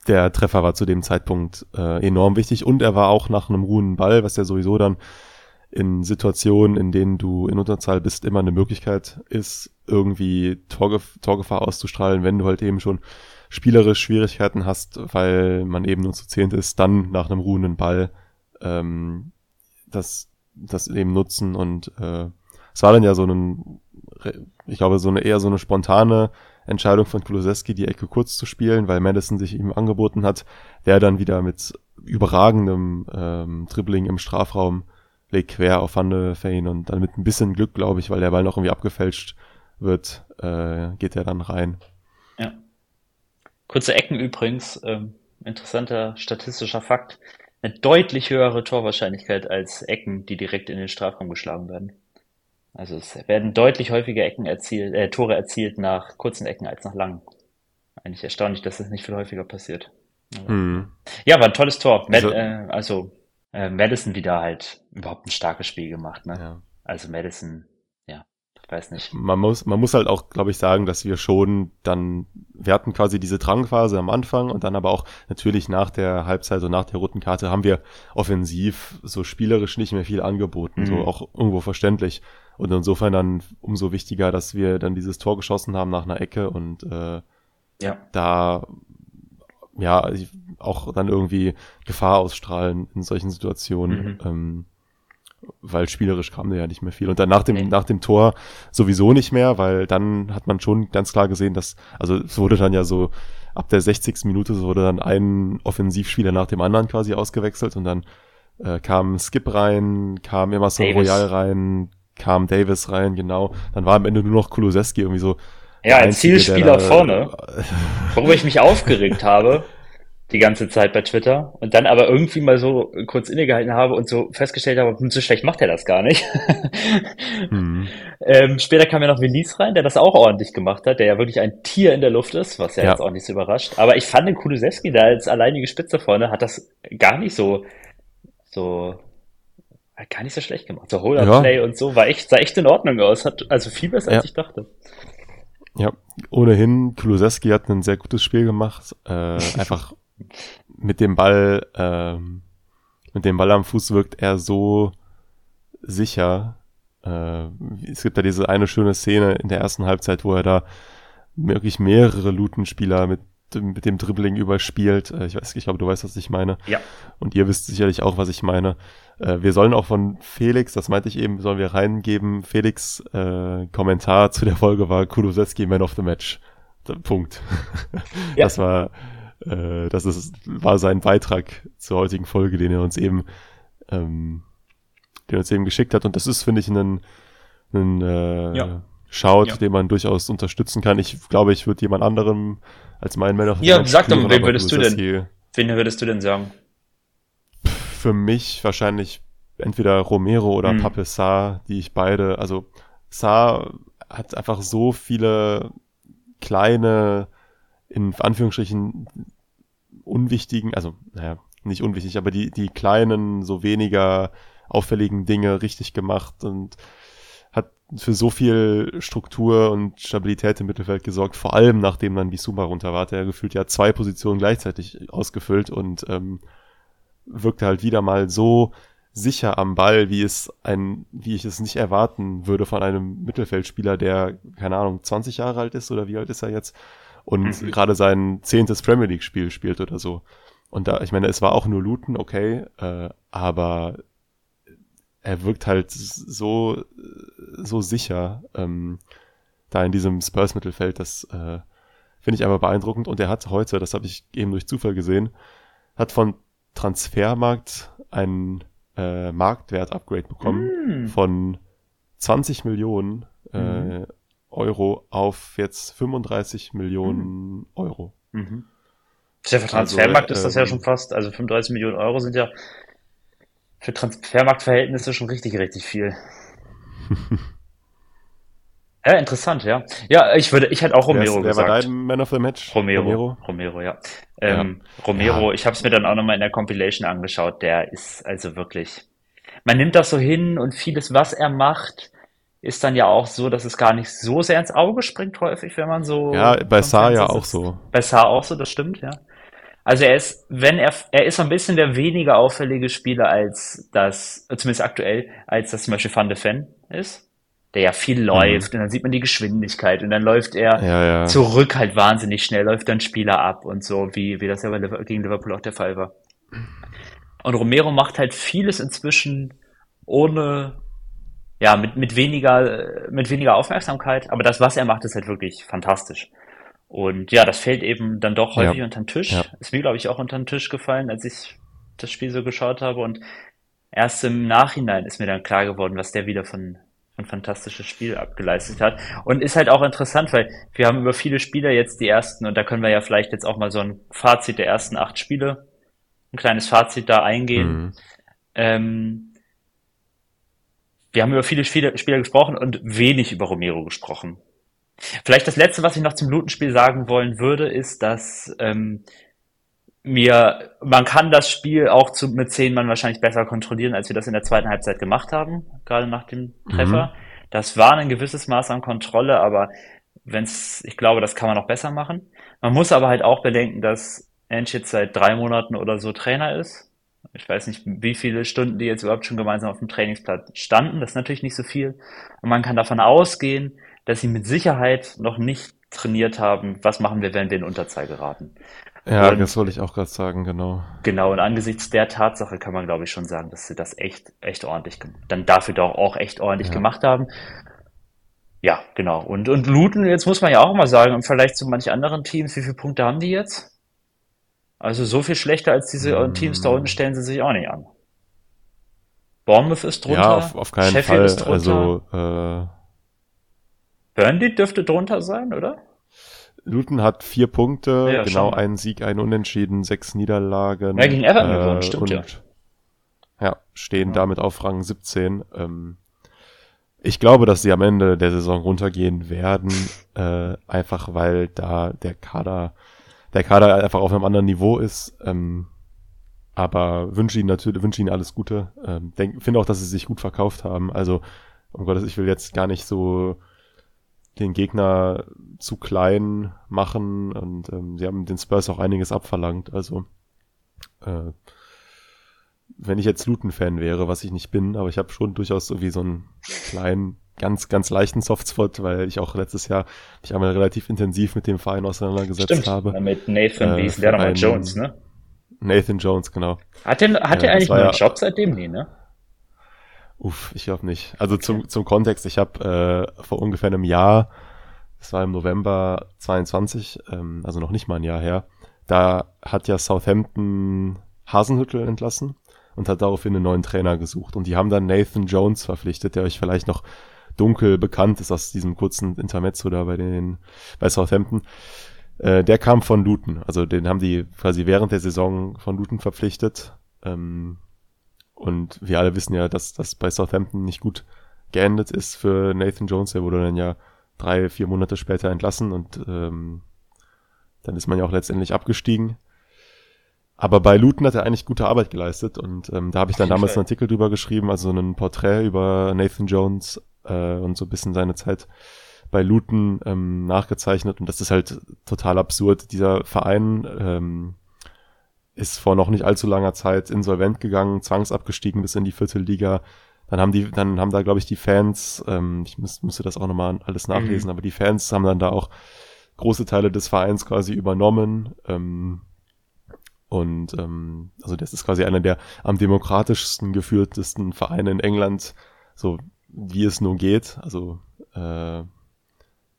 Speaker 2: der Treffer war zu dem Zeitpunkt äh, enorm wichtig und er war auch nach einem ruhenden Ball, was ja sowieso dann in Situationen, in denen du in Unterzahl bist, immer eine Möglichkeit ist, irgendwie Torgef Torgefahr auszustrahlen, wenn du halt eben schon spielerisch Schwierigkeiten hast, weil man eben nur zu zehnt ist, dann nach einem ruhenden Ball ähm, das das eben nutzen und äh, es war dann ja so ein, ich glaube, so eine eher so eine spontane Entscheidung von Kulusewski, die Ecke kurz zu spielen, weil Madison sich ihm angeboten hat, der dann wieder mit überragendem ähm, Dribbling im Strafraum legt quer auf Van de Feen und dann mit ein bisschen Glück, glaube ich, weil der Ball noch irgendwie abgefälscht wird, äh, geht er dann rein.
Speaker 1: Ja. Kurze Ecken übrigens, ähm, interessanter statistischer Fakt eine deutlich höhere Torwahrscheinlichkeit als Ecken, die direkt in den Strafraum geschlagen werden. Also es werden deutlich häufiger Ecken erzielt, äh, Tore erzielt nach kurzen Ecken als nach langen. Eigentlich erstaunlich, dass das nicht viel häufiger passiert. Mhm. Ja, war ein tolles Tor. Also, Mad, äh, also äh, Madison wieder halt überhaupt ein starkes Spiel gemacht. Ne? Ja. Also Madison weiß nicht.
Speaker 2: Man muss, man muss halt auch, glaube ich, sagen, dass wir schon dann, wir hatten quasi diese Drangphase am Anfang und dann aber auch natürlich nach der Halbzeit und nach der roten Karte haben wir offensiv so spielerisch nicht mehr viel angeboten, mhm. so auch irgendwo verständlich. Und insofern dann umso wichtiger, dass wir dann dieses Tor geschossen haben nach einer Ecke und äh, ja. da ja, auch dann irgendwie Gefahr ausstrahlen in solchen Situationen. Mhm. Ähm, weil spielerisch kam da ja nicht mehr viel. Und dann nach dem, nee. nach dem Tor sowieso nicht mehr, weil dann hat man schon ganz klar gesehen, dass, also es wurde dann ja so, ab der 60. Minute wurde dann ein Offensivspieler nach dem anderen quasi ausgewechselt und dann äh, kam Skip rein, kam Emerson Davis. Royal rein, kam Davis rein, genau. Dann war am Ende nur noch Kulusewski irgendwie so.
Speaker 1: Ja, ein Einzige, Zielspieler vorne, worüber ich mich aufgeregt habe, die ganze Zeit bei Twitter und dann aber irgendwie mal so kurz innegehalten habe und so festgestellt habe, hm, so schlecht macht er das gar nicht. hm. ähm, später kam ja noch Willis rein, der das auch ordentlich gemacht hat, der ja wirklich ein Tier in der Luft ist, was ja, ja. jetzt auch nicht so überrascht. Aber ich fand den Kulusewski da als alleinige Spitze vorne hat das gar nicht so so gar nicht so schlecht gemacht. So Holder-Play ja. und so war echt, sah echt in Ordnung aus. Hat also viel besser, ja. als ich dachte.
Speaker 2: Ja, ohnehin, Kulusewski hat ein sehr gutes Spiel gemacht. Äh, einfach mit dem Ball, ähm, mit dem Ball am Fuß wirkt er so sicher. Äh, es gibt da diese eine schöne Szene in der ersten Halbzeit, wo er da wirklich mehrere Lutenspieler mit mit dem Dribbling überspielt. Äh, ich weiß, ich glaube, du weißt, was ich meine.
Speaker 1: Ja.
Speaker 2: Und ihr wisst sicherlich auch, was ich meine. Äh, wir sollen auch von Felix, das meinte ich eben, sollen wir reingeben. Felix äh, Kommentar zu der Folge war Kulusewski Man of the Match. Punkt. Ja. Das war, äh, das ist, war sein Beitrag zur heutigen Folge, den er uns eben, ähm, den er uns eben geschickt hat. Und das ist, finde ich, ein, ein äh, ja. Shout, ja. den man durchaus unterstützen kann. Ich glaube, ich würde jemand anderem als mein Man of
Speaker 1: the Ja, sag doch, wen würdest du denn? Wen würdest du denn sagen?
Speaker 2: Für mich wahrscheinlich entweder Romero oder hm. Pape Sarr, die ich beide, also Sarr hat einfach so viele kleine, in Anführungsstrichen unwichtigen, also naja, nicht unwichtig, aber die, die kleinen, so weniger auffälligen Dinge richtig gemacht und hat für so viel Struktur und Stabilität im Mittelfeld gesorgt, vor allem nachdem dann Bisuma runter war, der gefühlt ja zwei Positionen gleichzeitig ausgefüllt und ähm, wirkte halt wieder mal so sicher am Ball, wie es ein, wie ich es nicht erwarten würde von einem Mittelfeldspieler, der, keine Ahnung, 20 Jahre alt ist oder wie alt ist er jetzt und mhm. gerade sein zehntes Premier League Spiel spielt oder so. Und da, ich meine, es war auch nur Luton, okay, äh, aber er wirkt halt so, so sicher ähm, da in diesem Spurs-Mittelfeld. Das äh, finde ich aber beeindruckend. Und er hat heute, das habe ich eben durch Zufall gesehen, hat von Transfermarkt ein äh, Marktwert-Upgrade bekommen mm. von 20 Millionen äh, mm. Euro auf jetzt 35 Millionen mm. Euro.
Speaker 1: Mhm. Der Transfermarkt also, ist das ja ähm, schon fast, also 35 Millionen Euro sind ja für Transfermarktverhältnisse schon richtig, richtig viel. ja, interessant, ja. Ja, ich würde, ich hätte auch Romero wer, ist, gesagt. Wer war dein
Speaker 2: Man of the Match?
Speaker 1: Romero. Romero, Romero ja. Ähm, ja. Romero, ja. ich habe es mir dann auch nochmal in der Compilation angeschaut. Der ist also wirklich. Man nimmt das so hin und vieles, was er macht, ist dann ja auch so, dass es gar nicht so sehr ins Auge springt häufig, wenn man so.
Speaker 2: Ja, bei Saar ja auch so.
Speaker 1: Bei Saar auch so, das stimmt, ja. Also er ist, wenn er, er ist so ein bisschen der weniger auffällige Spieler als das, zumindest aktuell, als das zum Beispiel Van de Ven ist, der ja viel mhm. läuft mhm. und dann sieht man die Geschwindigkeit und dann läuft er
Speaker 2: ja, ja.
Speaker 1: zurück halt wahnsinnig schnell, läuft dann Spieler ab und so, wie, wie das ja bei gegen Liverpool auch der Fall war. Und Romero macht halt vieles inzwischen ohne, ja, mit, mit weniger, mit weniger Aufmerksamkeit, aber das, was er macht, ist halt wirklich fantastisch. Und ja, das fällt eben dann doch häufig ja. unter den Tisch. Ja. Ist mir, glaube ich, auch unter den Tisch gefallen, als ich das Spiel so geschaut habe. Und erst im Nachhinein ist mir dann klar geworden, was der wieder von ein fantastisches Spiel abgeleistet hat. Und ist halt auch interessant, weil wir haben über viele Spieler jetzt die ersten, und da können wir ja vielleicht jetzt auch mal so ein Fazit der ersten acht Spiele, ein kleines Fazit da eingehen. Mhm. Ähm, wir haben über viele Spieler, Spieler gesprochen und wenig über Romero gesprochen. Vielleicht das Letzte, was ich noch zum Lutenspiel sagen wollen würde, ist, dass ähm, mir, man kann das Spiel auch zu, mit zehn Mann wahrscheinlich besser kontrollieren, als wir das in der zweiten Halbzeit gemacht haben, gerade nach dem Treffer. Mhm. Das war ein gewisses Maß an Kontrolle, aber wenn's, ich glaube, das kann man noch besser machen. Man muss aber halt auch bedenken, dass Ensch jetzt seit drei Monaten oder so Trainer ist. Ich weiß nicht, wie viele Stunden die jetzt überhaupt schon gemeinsam auf dem Trainingsplatz standen. Das ist natürlich nicht so viel. Und man kann davon ausgehen, dass sie mit Sicherheit noch nicht trainiert haben, was machen wir, wenn wir in Unterzahl geraten.
Speaker 2: Ja, und, das wollte ich auch gerade sagen, genau.
Speaker 1: Genau, und angesichts der Tatsache kann man, glaube ich, schon sagen, dass sie das echt, echt ordentlich, dann dafür doch auch echt ordentlich ja. gemacht haben. Ja, genau. Und, und Luton, jetzt muss man ja auch mal sagen, im Vergleich zu manchen anderen Teams, wie viele Punkte haben die jetzt? Also so viel schlechter als diese mm. Teams da unten stellen sie sich auch nicht an. Bournemouth ist drunter. Ja,
Speaker 2: auf, auf keinen Sheffield Fall. Ist drunter. Also, äh...
Speaker 1: Burnley dürfte drunter sein, oder?
Speaker 2: Luton hat vier Punkte, ja, genau einen Sieg, einen Unentschieden, sechs Niederlagen.
Speaker 1: Ja, gegen Everton äh, gewonnen, stimmt und, ja.
Speaker 2: Ja, stehen ja. damit auf Rang 17. Ähm, ich glaube, dass sie am Ende der Saison runtergehen werden, äh, einfach weil da der Kader, der Kader einfach auf einem anderen Niveau ist. Ähm, aber wünsche ihnen natürlich, wünsche ihnen alles Gute. Ähm, finde auch, dass sie sich gut verkauft haben. Also, um Gottes, ich will jetzt gar nicht so den Gegner zu klein machen und ähm, sie haben den Spurs auch einiges abverlangt. Also äh, wenn ich jetzt Luton-Fan wäre, was ich nicht bin, aber ich habe schon durchaus so wie so einen kleinen, ganz, ganz leichten Softspot, weil ich auch letztes Jahr mich einmal relativ intensiv mit dem Verein auseinandergesetzt
Speaker 1: Stimmt.
Speaker 2: habe.
Speaker 1: Mit Nathan, äh, wie ist der nochmal? Jones, ne?
Speaker 2: Nathan Jones, genau.
Speaker 1: Hat er hat ja, eigentlich einen ja, Job seitdem? Nee, ne?
Speaker 2: Uff, ich glaube nicht. Also zum, zum Kontext, ich habe äh, vor ungefähr einem Jahr, das war im November 22, ähm, also noch nicht mal ein Jahr her, da hat ja Southampton Hasenhüttel entlassen und hat daraufhin einen neuen Trainer gesucht. Und die haben dann Nathan Jones verpflichtet, der euch vielleicht noch dunkel bekannt ist aus diesem kurzen Intermezzo da bei den bei Southampton. Äh, der kam von Luton, also den haben die quasi während der Saison von Luton verpflichtet. Ähm, und wir alle wissen ja, dass das bei Southampton nicht gut geendet ist für Nathan Jones. Der wurde dann ja drei, vier Monate später entlassen und ähm, dann ist man ja auch letztendlich abgestiegen. Aber bei Luton hat er eigentlich gute Arbeit geleistet und ähm, da habe ich dann damals einen Artikel drüber geschrieben, also ein Porträt über Nathan Jones äh, und so ein bisschen seine Zeit bei Luton ähm, nachgezeichnet und das ist halt total absurd. Dieser Verein ähm, ist vor noch nicht allzu langer Zeit insolvent gegangen, zwangsabgestiegen bis in die Viertelliga. Dann haben die, dann haben da, glaube ich, die Fans, ähm, ich müß, müsste das auch nochmal alles nachlesen, mhm. aber die Fans haben dann da auch große Teile des Vereins quasi übernommen. Ähm, und ähm, also das ist quasi einer der am demokratischsten geführtesten Vereine in England, so wie es nur geht. Also äh,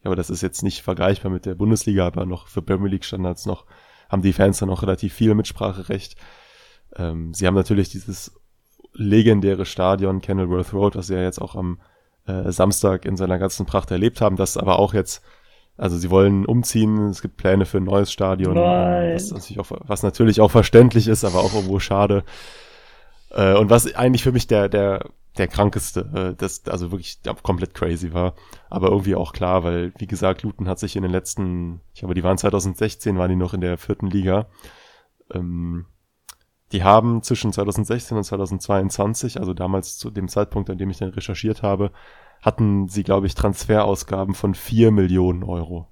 Speaker 2: aber das ist jetzt nicht vergleichbar mit der Bundesliga, aber noch für Premier League Standards noch haben die Fans dann auch relativ viel Mitspracherecht. Ähm, sie haben natürlich dieses legendäre Stadion Kenilworth Road, was sie ja jetzt auch am äh, Samstag in seiner ganzen Pracht erlebt haben, das aber auch jetzt, also sie wollen umziehen, es gibt Pläne für ein neues Stadion, was, natürlich auch, was natürlich auch verständlich ist, aber auch irgendwo schade. Äh, und was eigentlich für mich der, der der krankeste, äh, das also wirklich komplett crazy war, aber irgendwie auch klar, weil wie gesagt, Luton hat sich in den letzten, ich glaube, die waren 2016, waren die noch in der vierten Liga. Ähm, die haben zwischen 2016 und 2022, also damals zu dem Zeitpunkt, an dem ich dann recherchiert habe, hatten sie, glaube ich, Transferausgaben von vier Millionen Euro.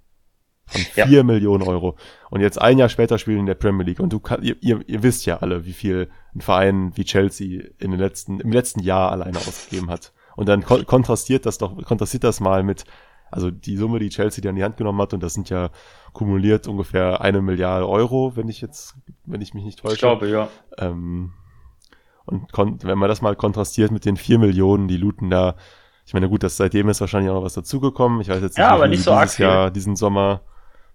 Speaker 2: Von vier ja. Millionen Euro. Und jetzt ein Jahr später spielen in der Premier League. Und du kann, ihr, ihr, ihr wisst ja alle, wie viel ein Verein wie Chelsea in den letzten, im letzten Jahr alleine ausgegeben hat. Und dann kon kontrastiert das doch, kontrastiert das mal mit, also die Summe, die Chelsea dir an die Hand genommen hat, und das sind ja kumuliert ungefähr eine Milliarde Euro, wenn ich jetzt, wenn ich mich nicht täusche. Ich
Speaker 1: glaube, ja.
Speaker 2: Ähm, und wenn man das mal kontrastiert mit den vier Millionen, die Luton da, ich meine, gut, das seitdem ist wahrscheinlich auch noch was dazugekommen. Ich weiß jetzt
Speaker 1: nicht, ja, wie viel so
Speaker 2: dieses Jahr, diesen Sommer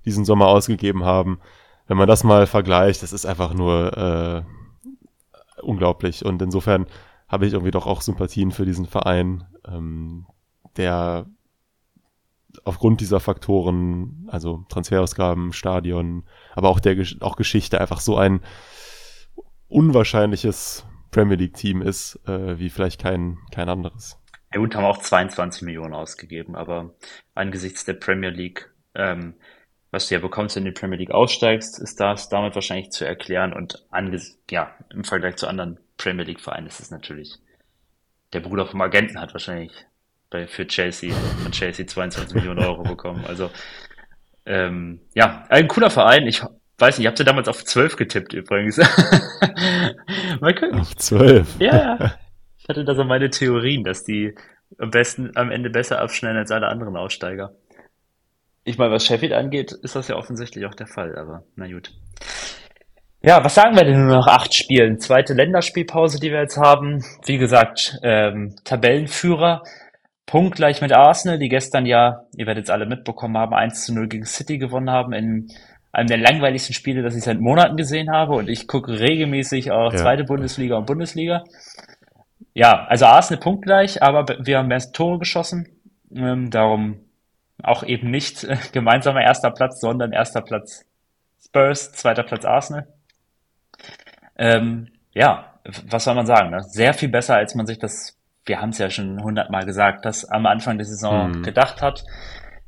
Speaker 2: diesen Sommer ausgegeben haben. Wenn man das mal vergleicht, das ist einfach nur äh, unglaublich. Und insofern habe ich irgendwie doch auch Sympathien für diesen Verein, ähm, der aufgrund dieser Faktoren, also Transferausgaben, Stadion, aber auch der auch Geschichte einfach so ein unwahrscheinliches Premier League Team ist, äh, wie vielleicht kein kein anderes.
Speaker 1: Ja gut, haben auch 22 Millionen ausgegeben, aber angesichts der Premier League ähm, was du ja bekommst, wenn du in die Premier League aussteigst, ist das damit wahrscheinlich zu erklären und anges ja, im Vergleich zu anderen Premier League Vereinen ist es natürlich, der Bruder vom Agenten hat wahrscheinlich bei, für Chelsea, von Chelsea 22 Millionen Euro bekommen. Also, ähm, ja, ein cooler Verein. Ich weiß nicht, ich habe sie damals auf 12 getippt übrigens.
Speaker 2: Mal gucken. Auf 12?
Speaker 1: Ja, ich hatte da so meine Theorien, dass die am besten, am Ende besser abschneiden als alle anderen Aussteiger. Ich meine, was Sheffield angeht, ist das ja offensichtlich auch der Fall, aber na gut. Ja, was sagen wir denn nur nach acht Spielen? Zweite Länderspielpause, die wir jetzt haben. Wie gesagt, ähm, Tabellenführer, punktgleich mit Arsenal, die gestern ja, ihr werdet es alle mitbekommen haben, 1 zu 0 gegen City gewonnen haben in einem der langweiligsten Spiele, das ich seit Monaten gesehen habe. Und ich gucke regelmäßig auch ja. zweite Bundesliga und Bundesliga. Ja, also Arsenal punktgleich, aber wir haben mehr Tore geschossen. Ähm, darum auch eben nicht äh, gemeinsamer erster Platz, sondern erster Platz Spurs, zweiter Platz Arsenal. Ähm, ja, was soll man sagen? Ne? Sehr viel besser, als man sich das, wir haben es ja schon hundertmal gesagt, das am Anfang der Saison hm. gedacht hat.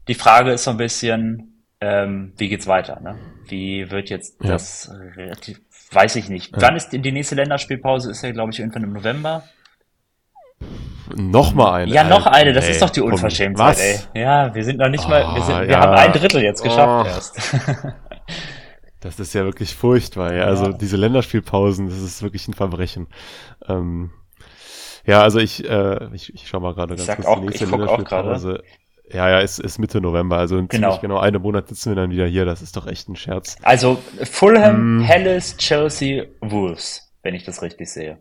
Speaker 1: Die Frage ist so ein bisschen, ähm, wie geht's weiter? Ne? Wie wird jetzt ja. das relativ, weiß ich nicht. Ja. Wann ist die nächste Länderspielpause? Ist ja, glaube ich, irgendwann im November.
Speaker 2: Noch mal eine.
Speaker 1: Ja, noch eine. Das ey, ist doch die Unverschämtheit, ey. Ja, wir sind noch nicht oh, mal, wir, sind, wir ja. haben ein Drittel jetzt geschafft oh. erst.
Speaker 2: Das ist ja wirklich furchtbar. Ja. Also diese Länderspielpausen, das ist wirklich ein Verbrechen. Ähm, ja, also ich, äh, ich, ich schau mal gerade
Speaker 1: ganz kurz auch, die nächste Länderspielpause.
Speaker 2: Ja, ja, es ist Mitte November, also in genau. ziemlich genau einem Monat sitzen wir dann wieder hier. Das ist doch echt ein Scherz.
Speaker 1: Also Fulham. Palace, Chelsea, Wolves, wenn ich das richtig sehe.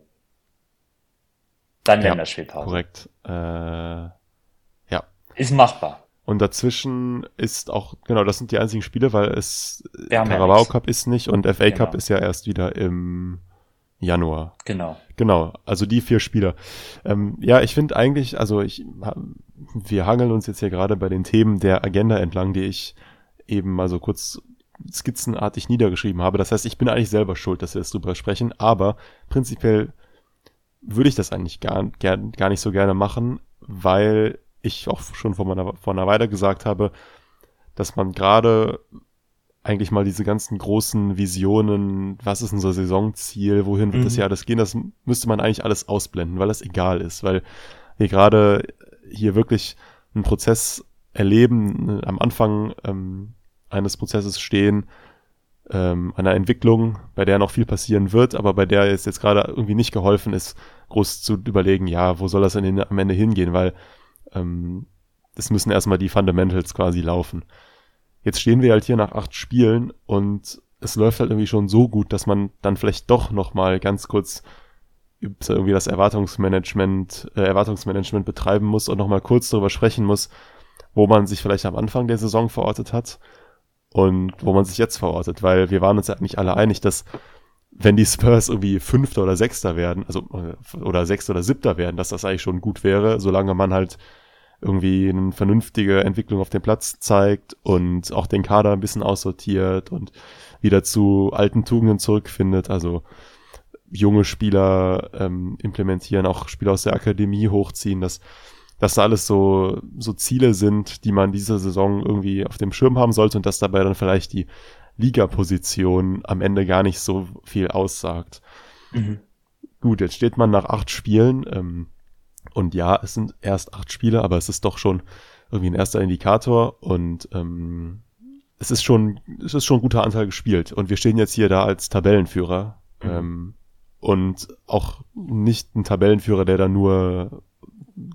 Speaker 1: Dann ja, Länderspielpause.
Speaker 2: Korrekt. Äh, ja.
Speaker 1: Ist machbar.
Speaker 2: Und dazwischen ist auch, genau, das sind die einzigen Spiele, weil es Carabao Cup ist nicht und FA genau. Cup ist ja erst wieder im Januar.
Speaker 1: Genau.
Speaker 2: Genau, also die vier Spieler. Ähm, ja, ich finde eigentlich, also ich, wir hangeln uns jetzt hier gerade bei den Themen der Agenda entlang, die ich eben mal so kurz skizzenartig niedergeschrieben habe. Das heißt, ich bin eigentlich selber schuld, dass wir jetzt drüber sprechen, aber prinzipiell würde ich das eigentlich gar, gar, gar nicht so gerne machen, weil ich auch schon vor, meiner, vor einer Weile gesagt habe, dass man gerade eigentlich mal diese ganzen großen Visionen, was ist unser Saisonziel, wohin wird mhm. das Jahr das gehen, das müsste man eigentlich alles ausblenden, weil das egal ist, weil wir gerade hier wirklich einen Prozess erleben, am Anfang ähm, eines Prozesses stehen, ähm, einer Entwicklung, bei der noch viel passieren wird, aber bei der es jetzt gerade irgendwie nicht geholfen ist, groß zu überlegen, ja, wo soll das denn am Ende hingehen, weil ähm, es müssen erstmal die Fundamentals quasi laufen. Jetzt stehen wir halt hier nach acht Spielen und es läuft halt irgendwie schon so gut, dass man dann vielleicht doch nochmal ganz kurz irgendwie das Erwartungsmanagement, äh, Erwartungsmanagement betreiben muss und nochmal kurz darüber sprechen muss, wo man sich vielleicht am Anfang der Saison verortet hat und wo man sich jetzt verortet, weil wir waren uns ja nicht alle einig, dass wenn die Spurs irgendwie Fünfter oder Sechster werden, also äh, oder Sechster oder Siebter werden, dass das eigentlich schon gut wäre, solange man halt irgendwie eine vernünftige Entwicklung auf dem Platz zeigt und auch den Kader ein bisschen aussortiert und wieder zu alten Tugenden zurückfindet. Also junge Spieler ähm, implementieren, auch Spieler aus der Akademie hochziehen, dass dass da alles so, so Ziele sind, die man diese Saison irgendwie auf dem Schirm haben sollte und dass dabei dann vielleicht die Ligaposition am Ende gar nicht so viel aussagt. Mhm. Gut, jetzt steht man nach acht Spielen ähm, und ja, es sind erst acht Spiele, aber es ist doch schon irgendwie ein erster Indikator und ähm, es ist schon, es ist schon ein guter Anteil gespielt und wir stehen jetzt hier da als Tabellenführer mhm. ähm, und auch nicht ein Tabellenführer, der da nur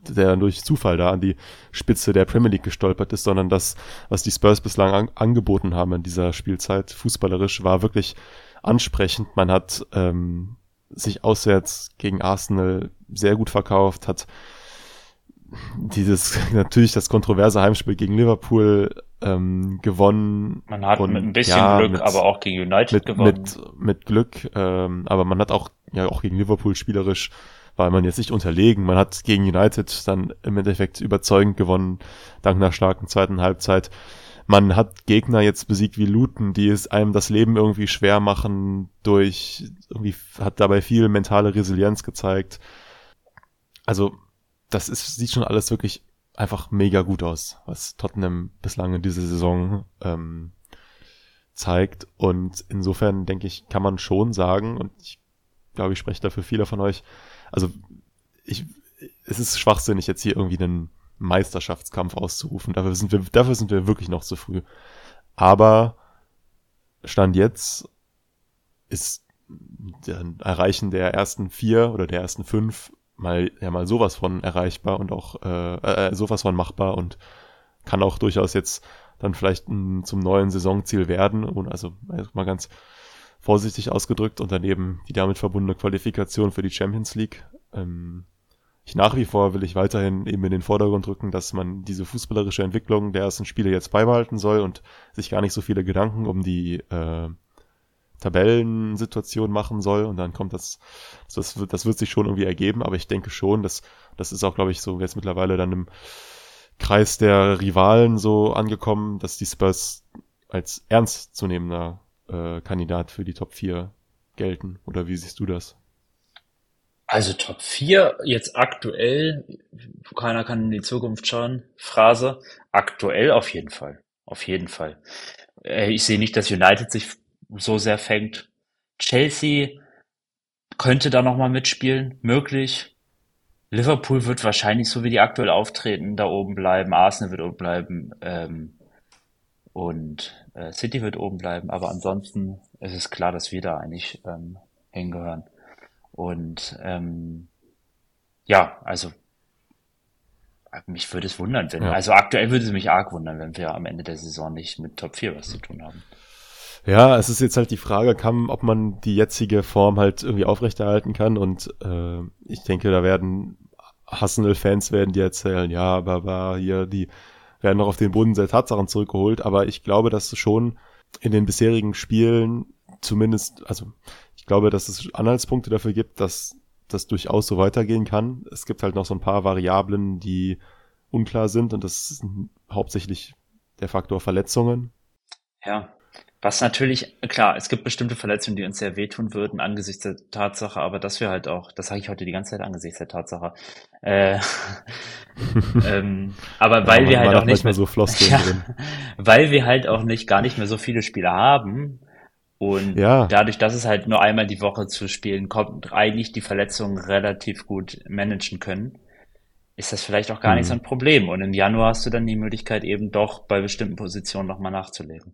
Speaker 2: der durch Zufall da an die Spitze der Premier League gestolpert ist, sondern das, was die Spurs bislang an, angeboten haben in dieser Spielzeit, fußballerisch, war wirklich ansprechend. Man hat ähm, sich auswärts gegen Arsenal sehr gut verkauft, hat dieses natürlich das kontroverse Heimspiel gegen Liverpool ähm, gewonnen.
Speaker 1: Man hat und, mit ein bisschen ja, Glück, mit, aber auch gegen United
Speaker 2: mit,
Speaker 1: gewonnen.
Speaker 2: Mit, mit Glück, ähm, aber man hat auch ja auch gegen Liverpool spielerisch war man jetzt nicht unterlegen. Man hat gegen United dann im Endeffekt überzeugend gewonnen, dank einer starken zweiten Halbzeit. Man hat Gegner jetzt besiegt wie Luton, die es einem das Leben irgendwie schwer machen, durch, irgendwie hat dabei viel mentale Resilienz gezeigt. Also, das ist, sieht schon alles wirklich einfach mega gut aus, was Tottenham bislang in dieser Saison ähm, zeigt. Und insofern denke ich, kann man schon sagen, und ich glaube, ich spreche dafür viele von euch, also ich, es ist schwachsinnig, jetzt hier irgendwie einen Meisterschaftskampf auszurufen. Dafür sind wir, dafür sind wir wirklich noch zu früh. Aber Stand jetzt ist der Erreichen der ersten vier oder der ersten fünf mal ja mal sowas von erreichbar und auch äh, äh, sowas von machbar und kann auch durchaus jetzt dann vielleicht m, zum neuen Saisonziel werden. Und also mal ganz vorsichtig ausgedrückt und daneben die damit verbundene Qualifikation für die Champions League. Ähm, ich nach wie vor will ich weiterhin eben in den Vordergrund drücken, dass man diese fußballerische Entwicklung der ersten Spiele jetzt beibehalten soll und sich gar nicht so viele Gedanken um die äh, Tabellensituation machen soll und dann kommt das, das wird, das wird sich schon irgendwie ergeben, aber ich denke schon, dass das ist auch, glaube ich, so jetzt mittlerweile dann im Kreis der Rivalen so angekommen, dass die Spurs als ernstzunehmender äh, Kandidat für die Top 4 gelten. Oder wie siehst du das?
Speaker 1: Also Top 4 jetzt aktuell, keiner kann in die Zukunft schauen, Phrase, aktuell auf jeden Fall. Auf jeden Fall. Äh, ich sehe nicht, dass United sich so sehr fängt. Chelsea könnte da nochmal mitspielen, möglich. Liverpool wird wahrscheinlich so wie die aktuell auftreten, da oben bleiben. Arsenal wird oben bleiben. Ähm, und äh, City wird oben bleiben. Aber ansonsten ist es klar, dass wir da eigentlich ähm, hingehören. Und ähm, ja, also mich würde es wundern, wenn, ja. also aktuell würde es mich arg wundern, wenn wir am Ende der Saison nicht mit Top 4 was zu tun haben.
Speaker 2: Ja, es ist jetzt halt die Frage, kann, ob man die jetzige Form halt irgendwie aufrechterhalten kann. Und äh, ich denke, da werden Arsenal-Fans werden die erzählen, ja, aber, aber hier, die werden noch auf den Boden der Tatsachen zurückgeholt. Aber ich glaube, dass schon in den bisherigen Spielen zumindest, also ich glaube, dass es Anhaltspunkte dafür gibt, dass das durchaus so weitergehen kann. Es gibt halt noch so ein paar Variablen, die unklar sind und das ist hauptsächlich der Faktor Verletzungen.
Speaker 1: Ja, was natürlich, klar, es gibt bestimmte Verletzungen, die uns sehr wehtun würden angesichts der Tatsache, aber dass wir halt auch, das sage ich heute die ganze Zeit angesichts der Tatsache, äh, ähm, aber weil ja, wir halt auch nicht mehr so ja, weil wir halt auch nicht gar nicht mehr so viele Spiele haben und ja. dadurch, dass es halt nur einmal die Woche zu spielen kommt, eigentlich die Verletzungen relativ gut managen können, ist das vielleicht auch gar mhm. nicht so ein Problem. Und im Januar hast du dann die Möglichkeit eben doch bei bestimmten Positionen nochmal nachzulegen.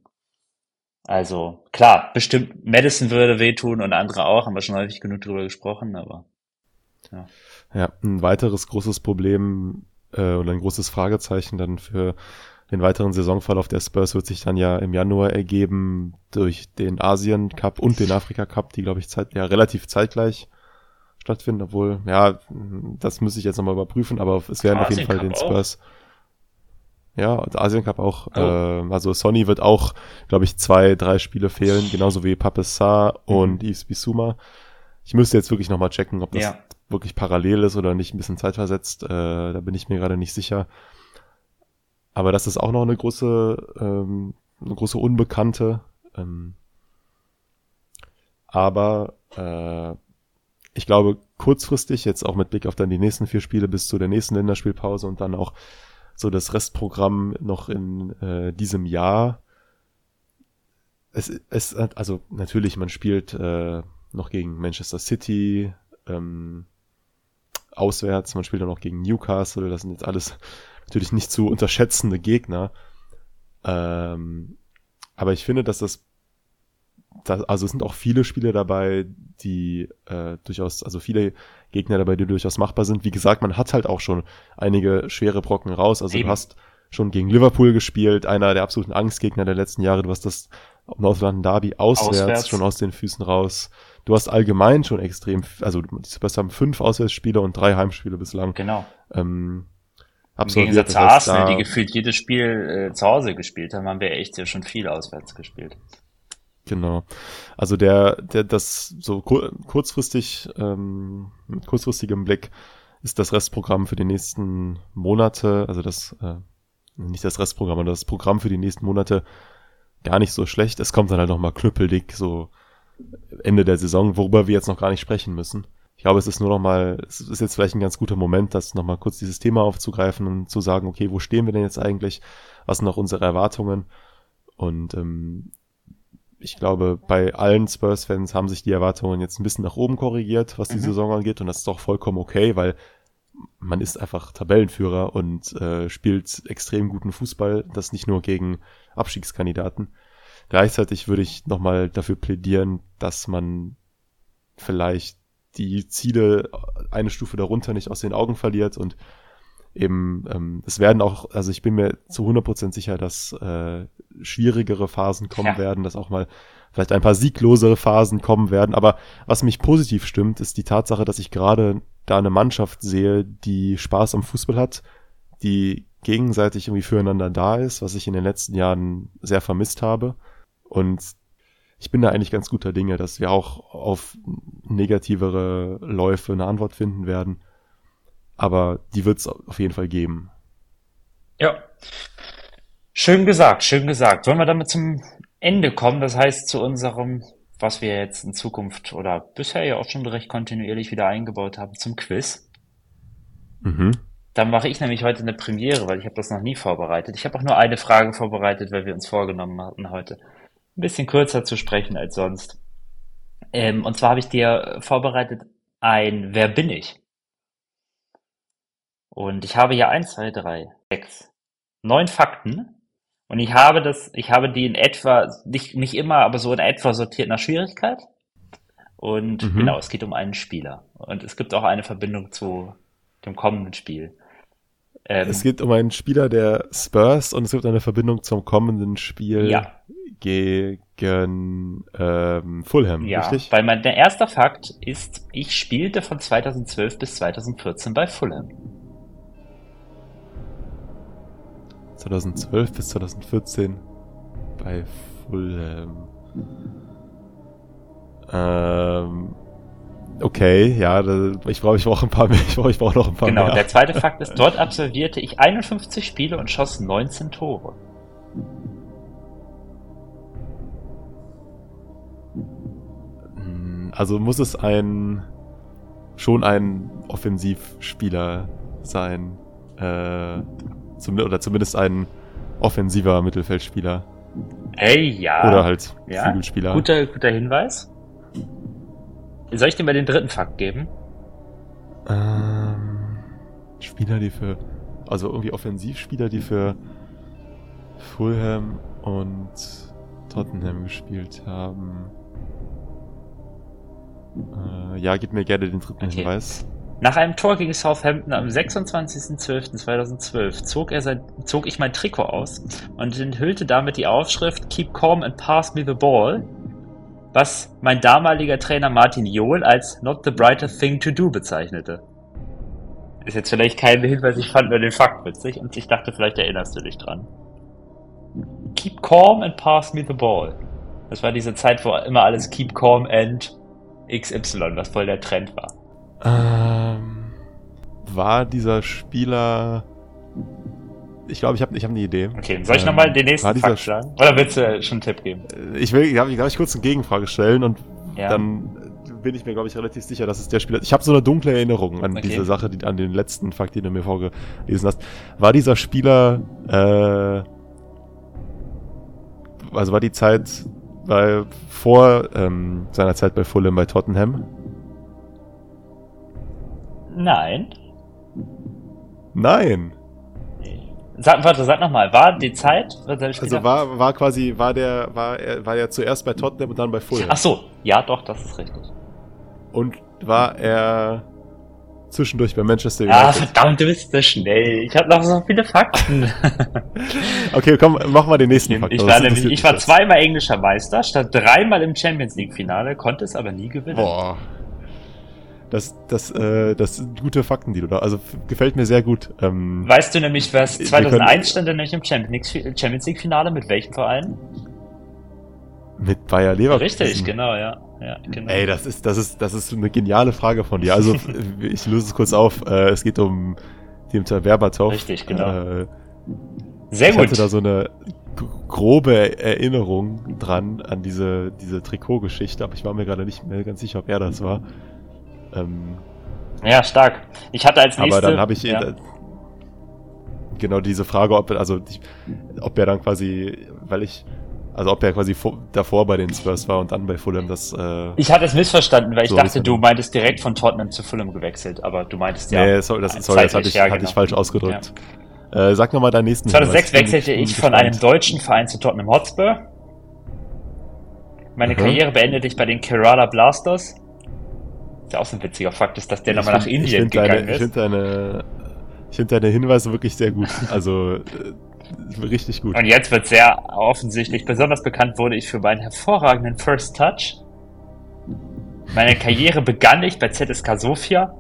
Speaker 1: Also klar, bestimmt Madison würde wehtun und andere auch, haben wir schon häufig genug drüber gesprochen, aber
Speaker 2: ja. Ja, ein weiteres großes Problem äh, und ein großes Fragezeichen dann für den weiteren Saisonverlauf der Spurs wird sich dann ja im Januar ergeben durch den Asien Cup und den Afrika Cup, die glaube ich zeit, ja relativ zeitgleich stattfinden, obwohl ja, das muss ich jetzt nochmal überprüfen, aber es werden auf jeden Fall den Spurs auch. Ja, und Asien Cup auch. Oh. Äh, also Sony wird auch, glaube ich, zwei, drei Spiele fehlen, genauso wie Papessar mhm. und Yves Bissouma. Ich müsste jetzt wirklich nochmal checken, ob das ja. wirklich parallel ist oder nicht ein bisschen zeitversetzt. Äh, da bin ich mir gerade nicht sicher. Aber das ist auch noch eine große, ähm, eine große Unbekannte. Ähm, aber äh, ich glaube, kurzfristig, jetzt auch mit Blick auf dann die nächsten vier Spiele bis zu der nächsten Länderspielpause und dann auch so das Restprogramm noch in äh, diesem Jahr. Es, es also natürlich, man spielt äh, noch gegen Manchester City, ähm, auswärts, man spielt auch noch gegen Newcastle, das sind jetzt alles natürlich nicht zu unterschätzende Gegner. Ähm, aber ich finde, dass das, das, also es sind auch viele Spiele dabei, die äh, durchaus, also viele Gegner dabei, die durchaus machbar sind. Wie gesagt, man hat halt auch schon einige schwere Brocken raus. Also Eben. du hast schon gegen Liverpool gespielt, einer der absoluten Angstgegner der letzten Jahre. Du hast das North London Derby auswärts, auswärts, schon aus den Füßen raus. Du hast allgemein schon extrem, also die Spurs haben fünf Auswärtsspiele und drei Heimspiele bislang.
Speaker 1: Genau. Ähm, Im Gegensatz zu Arsenal, die gefühlt jedes Spiel äh, zu Hause gespielt haben, haben wir echt ja schon viel auswärts gespielt.
Speaker 2: Genau. Also der, der, das so kur kurzfristig, ähm, mit kurzfristigem Blick ist das Restprogramm für die nächsten Monate, also das, äh, nicht das Restprogramm, aber das Programm für die nächsten Monate gar nicht so schlecht. Es kommt dann halt nochmal knüppeldick, so Ende der Saison, worüber wir jetzt noch gar nicht sprechen müssen. Ich glaube, es ist nur nochmal, es ist jetzt vielleicht ein ganz guter Moment, das nochmal kurz dieses Thema aufzugreifen und zu sagen, okay, wo stehen wir denn jetzt eigentlich? Was sind noch unsere Erwartungen? Und ähm, ich glaube, bei allen Spurs-Fans haben sich die Erwartungen jetzt ein bisschen nach oben korrigiert, was die mhm. Saison angeht. Und das ist doch vollkommen okay, weil man ist einfach Tabellenführer und äh, spielt extrem guten Fußball. Das nicht nur gegen Abstiegskandidaten. Gleichzeitig würde ich nochmal dafür plädieren, dass man vielleicht die Ziele eine Stufe darunter nicht aus den Augen verliert und eben, ähm, es werden auch, also ich bin mir zu 100% sicher, dass äh, schwierigere Phasen kommen ja. werden, dass auch mal vielleicht ein paar sieglosere Phasen kommen werden. Aber was mich positiv stimmt, ist die Tatsache, dass ich gerade da eine Mannschaft sehe, die Spaß am Fußball hat, die gegenseitig irgendwie füreinander da ist, was ich in den letzten Jahren sehr vermisst habe. Und ich bin da eigentlich ganz guter Dinge, dass wir auch auf negativere Läufe eine Antwort finden werden. Aber die wird es auf jeden Fall geben.
Speaker 1: Ja. Schön gesagt, schön gesagt. Wollen wir damit zum Ende kommen? Das heißt zu unserem, was wir jetzt in Zukunft oder bisher ja auch schon recht kontinuierlich wieder eingebaut haben, zum Quiz. Mhm. Dann mache ich nämlich heute eine Premiere, weil ich habe das noch nie vorbereitet. Ich habe auch nur eine Frage vorbereitet, weil wir uns vorgenommen hatten, heute ein bisschen kürzer zu sprechen als sonst. Ähm, und zwar habe ich dir vorbereitet ein Wer bin ich? Und ich habe hier eins, zwei, drei, sechs, neun Fakten. Und ich habe das, ich habe die in etwa, nicht, nicht immer, aber so in etwa sortiert nach Schwierigkeit. Und mhm. genau, es geht um einen Spieler. Und es gibt auch eine Verbindung zu dem kommenden Spiel.
Speaker 2: Ähm, es geht um einen Spieler der Spurs und es gibt eine Verbindung zum kommenden Spiel
Speaker 1: ja.
Speaker 2: gegen ähm, Fulham,
Speaker 1: ja, richtig? Weil mein der erste Fakt ist, ich spielte von 2012 bis 2014 bei Fulham.
Speaker 2: 2012 bis 2014 bei Fulham. Ähm, Okay, ja, ich brauche ich brauch ein paar mehr. Ich brauche ich brauch noch ein paar
Speaker 1: genau,
Speaker 2: mehr.
Speaker 1: Genau, der zweite Fakt ist, dort absolvierte ich 51 Spiele und schoss 19 Tore.
Speaker 2: Hm, also muss es ein schon ein Offensivspieler sein. Äh, zum, oder zumindest ein offensiver Mittelfeldspieler.
Speaker 1: Ey, ja.
Speaker 2: Oder halt ja. Flügelspieler.
Speaker 1: Guter, guter Hinweis. Soll ich dir mal den dritten Fakt geben?
Speaker 2: Ähm, Spieler, die für, also irgendwie Offensivspieler, die für Fulham und Tottenham gespielt haben. Äh, ja, gib mir gerne den dritten okay. Hinweis.
Speaker 1: Nach einem Tor gegen Southampton am 26.12.2012 zog, er sein, zog ich mein Trikot aus und enthüllte damit die Aufschrift Keep calm and pass me the ball was mein damaliger Trainer Martin Johl als not the brightest thing to do bezeichnete. Ist jetzt vielleicht kein Hinweis, ich fand nur den Fakt witzig und ich dachte, vielleicht erinnerst du dich dran. Keep calm and pass me the ball. Das war diese Zeit, wo immer alles keep calm and XY, was voll der Trend war.
Speaker 2: Ähm, war dieser Spieler ich glaube, ich habe ich hab eine Idee.
Speaker 1: Okay, soll ich ähm, nochmal den nächsten Fakt schlagen? Oder willst du schon einen Tipp geben?
Speaker 2: Ich will, glaube ich, kurz eine Gegenfrage stellen und ja. dann bin ich mir, glaube ich, relativ sicher, dass es der Spieler ist. Ich habe so eine dunkle Erinnerung an okay. diese Sache, die, an den letzten Fakt, den du mir vorgelesen hast. War dieser Spieler, äh, also war die Zeit bei, vor ähm, seiner Zeit bei Fulham bei Tottenham?
Speaker 1: Nein.
Speaker 2: Nein.
Speaker 1: Sag, warte, sag nochmal, war die Zeit?
Speaker 2: Also war, war quasi, war der, war er, war er zuerst bei Tottenham und dann bei Fulham.
Speaker 1: Ach so, ja, doch, das ist richtig.
Speaker 2: Und war er zwischendurch bei Manchester
Speaker 1: United? Ah, verdammt, du bist so schnell. Ich habe noch so viele Fakten.
Speaker 2: okay, komm, mach mal den nächsten
Speaker 1: Fakt. Ich war, nämlich, ich war zweimal englischer Meister, stand dreimal im Champions League Finale, konnte es aber nie gewinnen.
Speaker 2: Boah das, das, äh, das sind gute Fakten, die du da, also gefällt mir sehr gut.
Speaker 1: Ähm, weißt du nämlich, was 2001 stand er nämlich im Champions League Finale mit welchem Verein?
Speaker 2: Mit Bayer Leverkusen.
Speaker 1: Richtig, genau, ja. ja genau.
Speaker 2: Ey, das ist, das ist, das ist eine geniale Frage von dir. Also, ich löse es kurz auf. Äh, es geht um Dieter Berbatov.
Speaker 1: Richtig, genau.
Speaker 2: Äh, Sehr ich gut. Ich hatte da so eine grobe Erinnerung dran an diese, diese Trikotgeschichte, aber ich war mir gerade nicht mehr ganz sicher, ob er das war.
Speaker 1: Ähm, ja, stark. Ich hatte als
Speaker 2: nächste... Aber dann habe ich... Ja. Äh, genau diese Frage, ob, also, ob er dann quasi, weil ich... Also ob er quasi vor, davor bei den Spurs war und dann bei Fulham, das... Äh,
Speaker 1: ich hatte es missverstanden, weil ich so dachte, du meintest direkt von Tottenham zu Fulham gewechselt, aber du meintest ja...
Speaker 2: Nee, sorry, das, sorry, das hatte, ich, ja, genau. hatte ich falsch ausgedrückt. Ja. Äh, sag nochmal deinen nächsten
Speaker 1: 2006 wechselte ich von einem deutschen Verein zu Tottenham Hotspur. Meine mhm. Karriere beendete ich bei den Kerala Blasters ja auch so ein witziger Fakt ist, dass der nochmal nach Indien gegangen
Speaker 2: deine, ist. Ich finde deine, Ich finde deine Hinweise wirklich sehr gut. Also äh, richtig gut.
Speaker 1: Und jetzt wird sehr offensichtlich, besonders bekannt wurde ich für meinen hervorragenden First Touch. Meine Karriere begann ich bei ZSK Sofia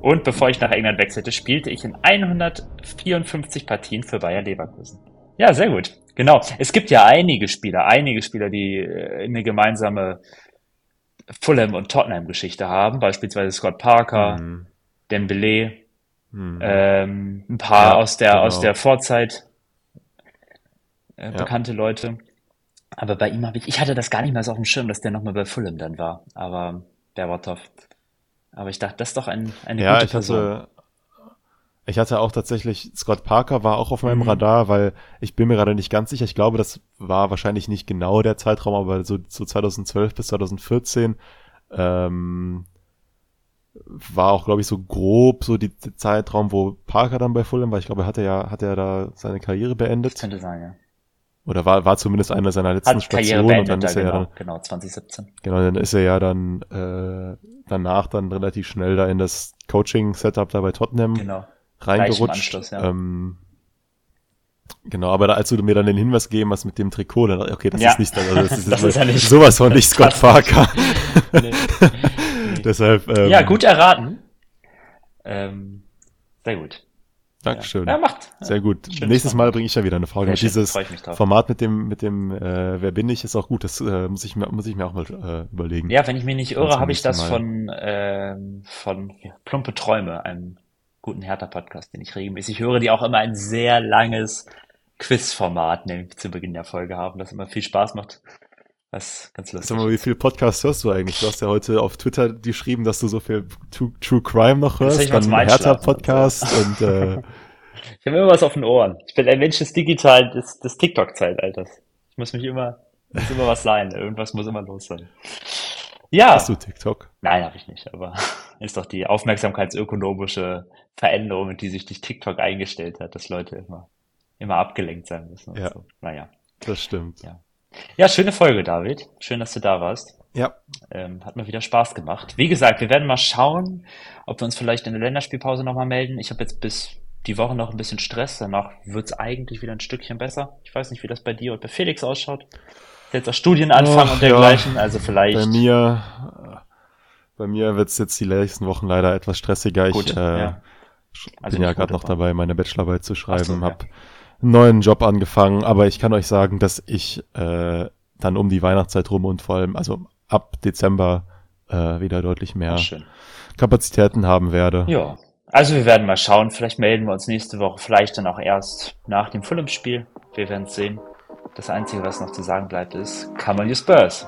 Speaker 1: und bevor ich nach England wechselte, spielte ich in 154 Partien für Bayer Leverkusen. Ja, sehr gut. Genau. Es gibt ja einige Spieler, einige Spieler, die äh, eine gemeinsame Fulham und Tottenham-Geschichte haben, beispielsweise Scott Parker, mhm. Dembele, mhm. ähm, ein paar ja, aus der genau. aus der Vorzeit äh, ja. bekannte Leute. Aber bei ihm habe ich, ich hatte das gar nicht mehr so auf dem Schirm, dass der nochmal bei Fulham dann war. Aber der war tough. Aber ich dachte, das ist doch ein, eine ja, gute
Speaker 2: Person. Hatte, ich hatte auch tatsächlich, Scott Parker war auch auf meinem mhm. Radar, weil ich bin mir gerade nicht ganz sicher. Ich glaube, das war wahrscheinlich nicht genau der Zeitraum, aber so, so 2012 bis 2014 ähm, war auch, glaube ich, so grob so die, die, Zeitraum, wo Parker dann bei Fulham war. Ich glaube, hat er ja, hat er da seine Karriere beendet. Das
Speaker 1: könnte sein, ja.
Speaker 2: Oder war, war zumindest einer seiner letzten Hat Stationen und dann ist er
Speaker 1: genau,
Speaker 2: ja dann,
Speaker 1: genau, 2017.
Speaker 2: Genau, dann ist er ja dann äh, danach dann relativ schnell da in das Coaching-Setup da bei Tottenham genau. Reingerutscht. Anschluss, ja. ähm, genau, aber da, als du mir dann den Hinweis gegeben hast mit dem Trikot, dann okay, das ja. ist nicht also das ist, das ist ja nicht, sowas von nicht Scott Parker. nee. Deshalb.
Speaker 1: Ähm, ja, gut erraten. Ähm, sehr gut.
Speaker 2: Dankeschön.
Speaker 1: Ja, macht.
Speaker 2: Sehr gut. Schönes Nächstes Mal bringe ich ja wieder eine Frage. Mit dieses Format mit dem, mit dem, äh, wer bin ich, ist auch gut. Das äh, muss ich mir, muss ich mir auch mal äh, überlegen.
Speaker 1: Ja, wenn ich mich nicht irre, habe ich das mal. von, äh, von Plumpe Träume, einem guten Hertha-Podcast, den ich regelmäßig höre, die auch immer ein sehr langes Quiz-Format, nämlich zu Beginn der Folge haben, das immer viel Spaß macht. Was ganz lustig.
Speaker 2: Sag mal, wie viel Podcasts hörst du eigentlich? Du hast ja heute auf Twitter geschrieben, dass du so viel True, True Crime noch hörst, dann Hertha-Podcast und, äh,
Speaker 1: Ich habe immer was auf den Ohren. Ich bin ein Mensch des Digital, des, des TikTok-Zeitalters. Ich muss mich immer, muss immer was sein. Irgendwas muss immer los sein. Ja.
Speaker 2: Hast du TikTok?
Speaker 1: Nein, habe ich nicht, aber ist doch die aufmerksamkeitsökonomische Veränderung, die sich durch TikTok eingestellt hat, dass Leute immer, immer abgelenkt sein müssen.
Speaker 2: Ja. So. Naja. Das stimmt.
Speaker 1: Ja. Ja, schöne Folge, David. Schön, dass du da warst.
Speaker 2: Ja.
Speaker 1: Ähm, hat mir wieder Spaß gemacht. Wie gesagt, wir werden mal schauen, ob wir uns vielleicht in der Länderspielpause nochmal melden. Ich habe jetzt bis die Woche noch ein bisschen Stress. Danach wird's eigentlich wieder ein Stückchen besser. Ich weiß nicht, wie das bei dir und bei Felix ausschaut. Jetzt auch Studienanfang oh, und dergleichen. Ja. Also vielleicht.
Speaker 2: Bei mir, bei mir wird's jetzt die nächsten Wochen leider etwas stressiger. Gut, ich äh, ja. also bin ja gerade noch dabei, meine Bachelorarbeit zu schreiben. So, hab ja einen neuen Job angefangen, aber ich kann euch sagen, dass ich äh, dann um die Weihnachtszeit rum und vor allem, also ab Dezember äh, wieder deutlich mehr Kapazitäten haben werde.
Speaker 1: Ja, also wir werden mal schauen. Vielleicht melden wir uns nächste Woche, vielleicht dann auch erst nach dem Fulham-Spiel. Wir werden es sehen. Das Einzige, was noch zu sagen bleibt, ist, come on you Spurs.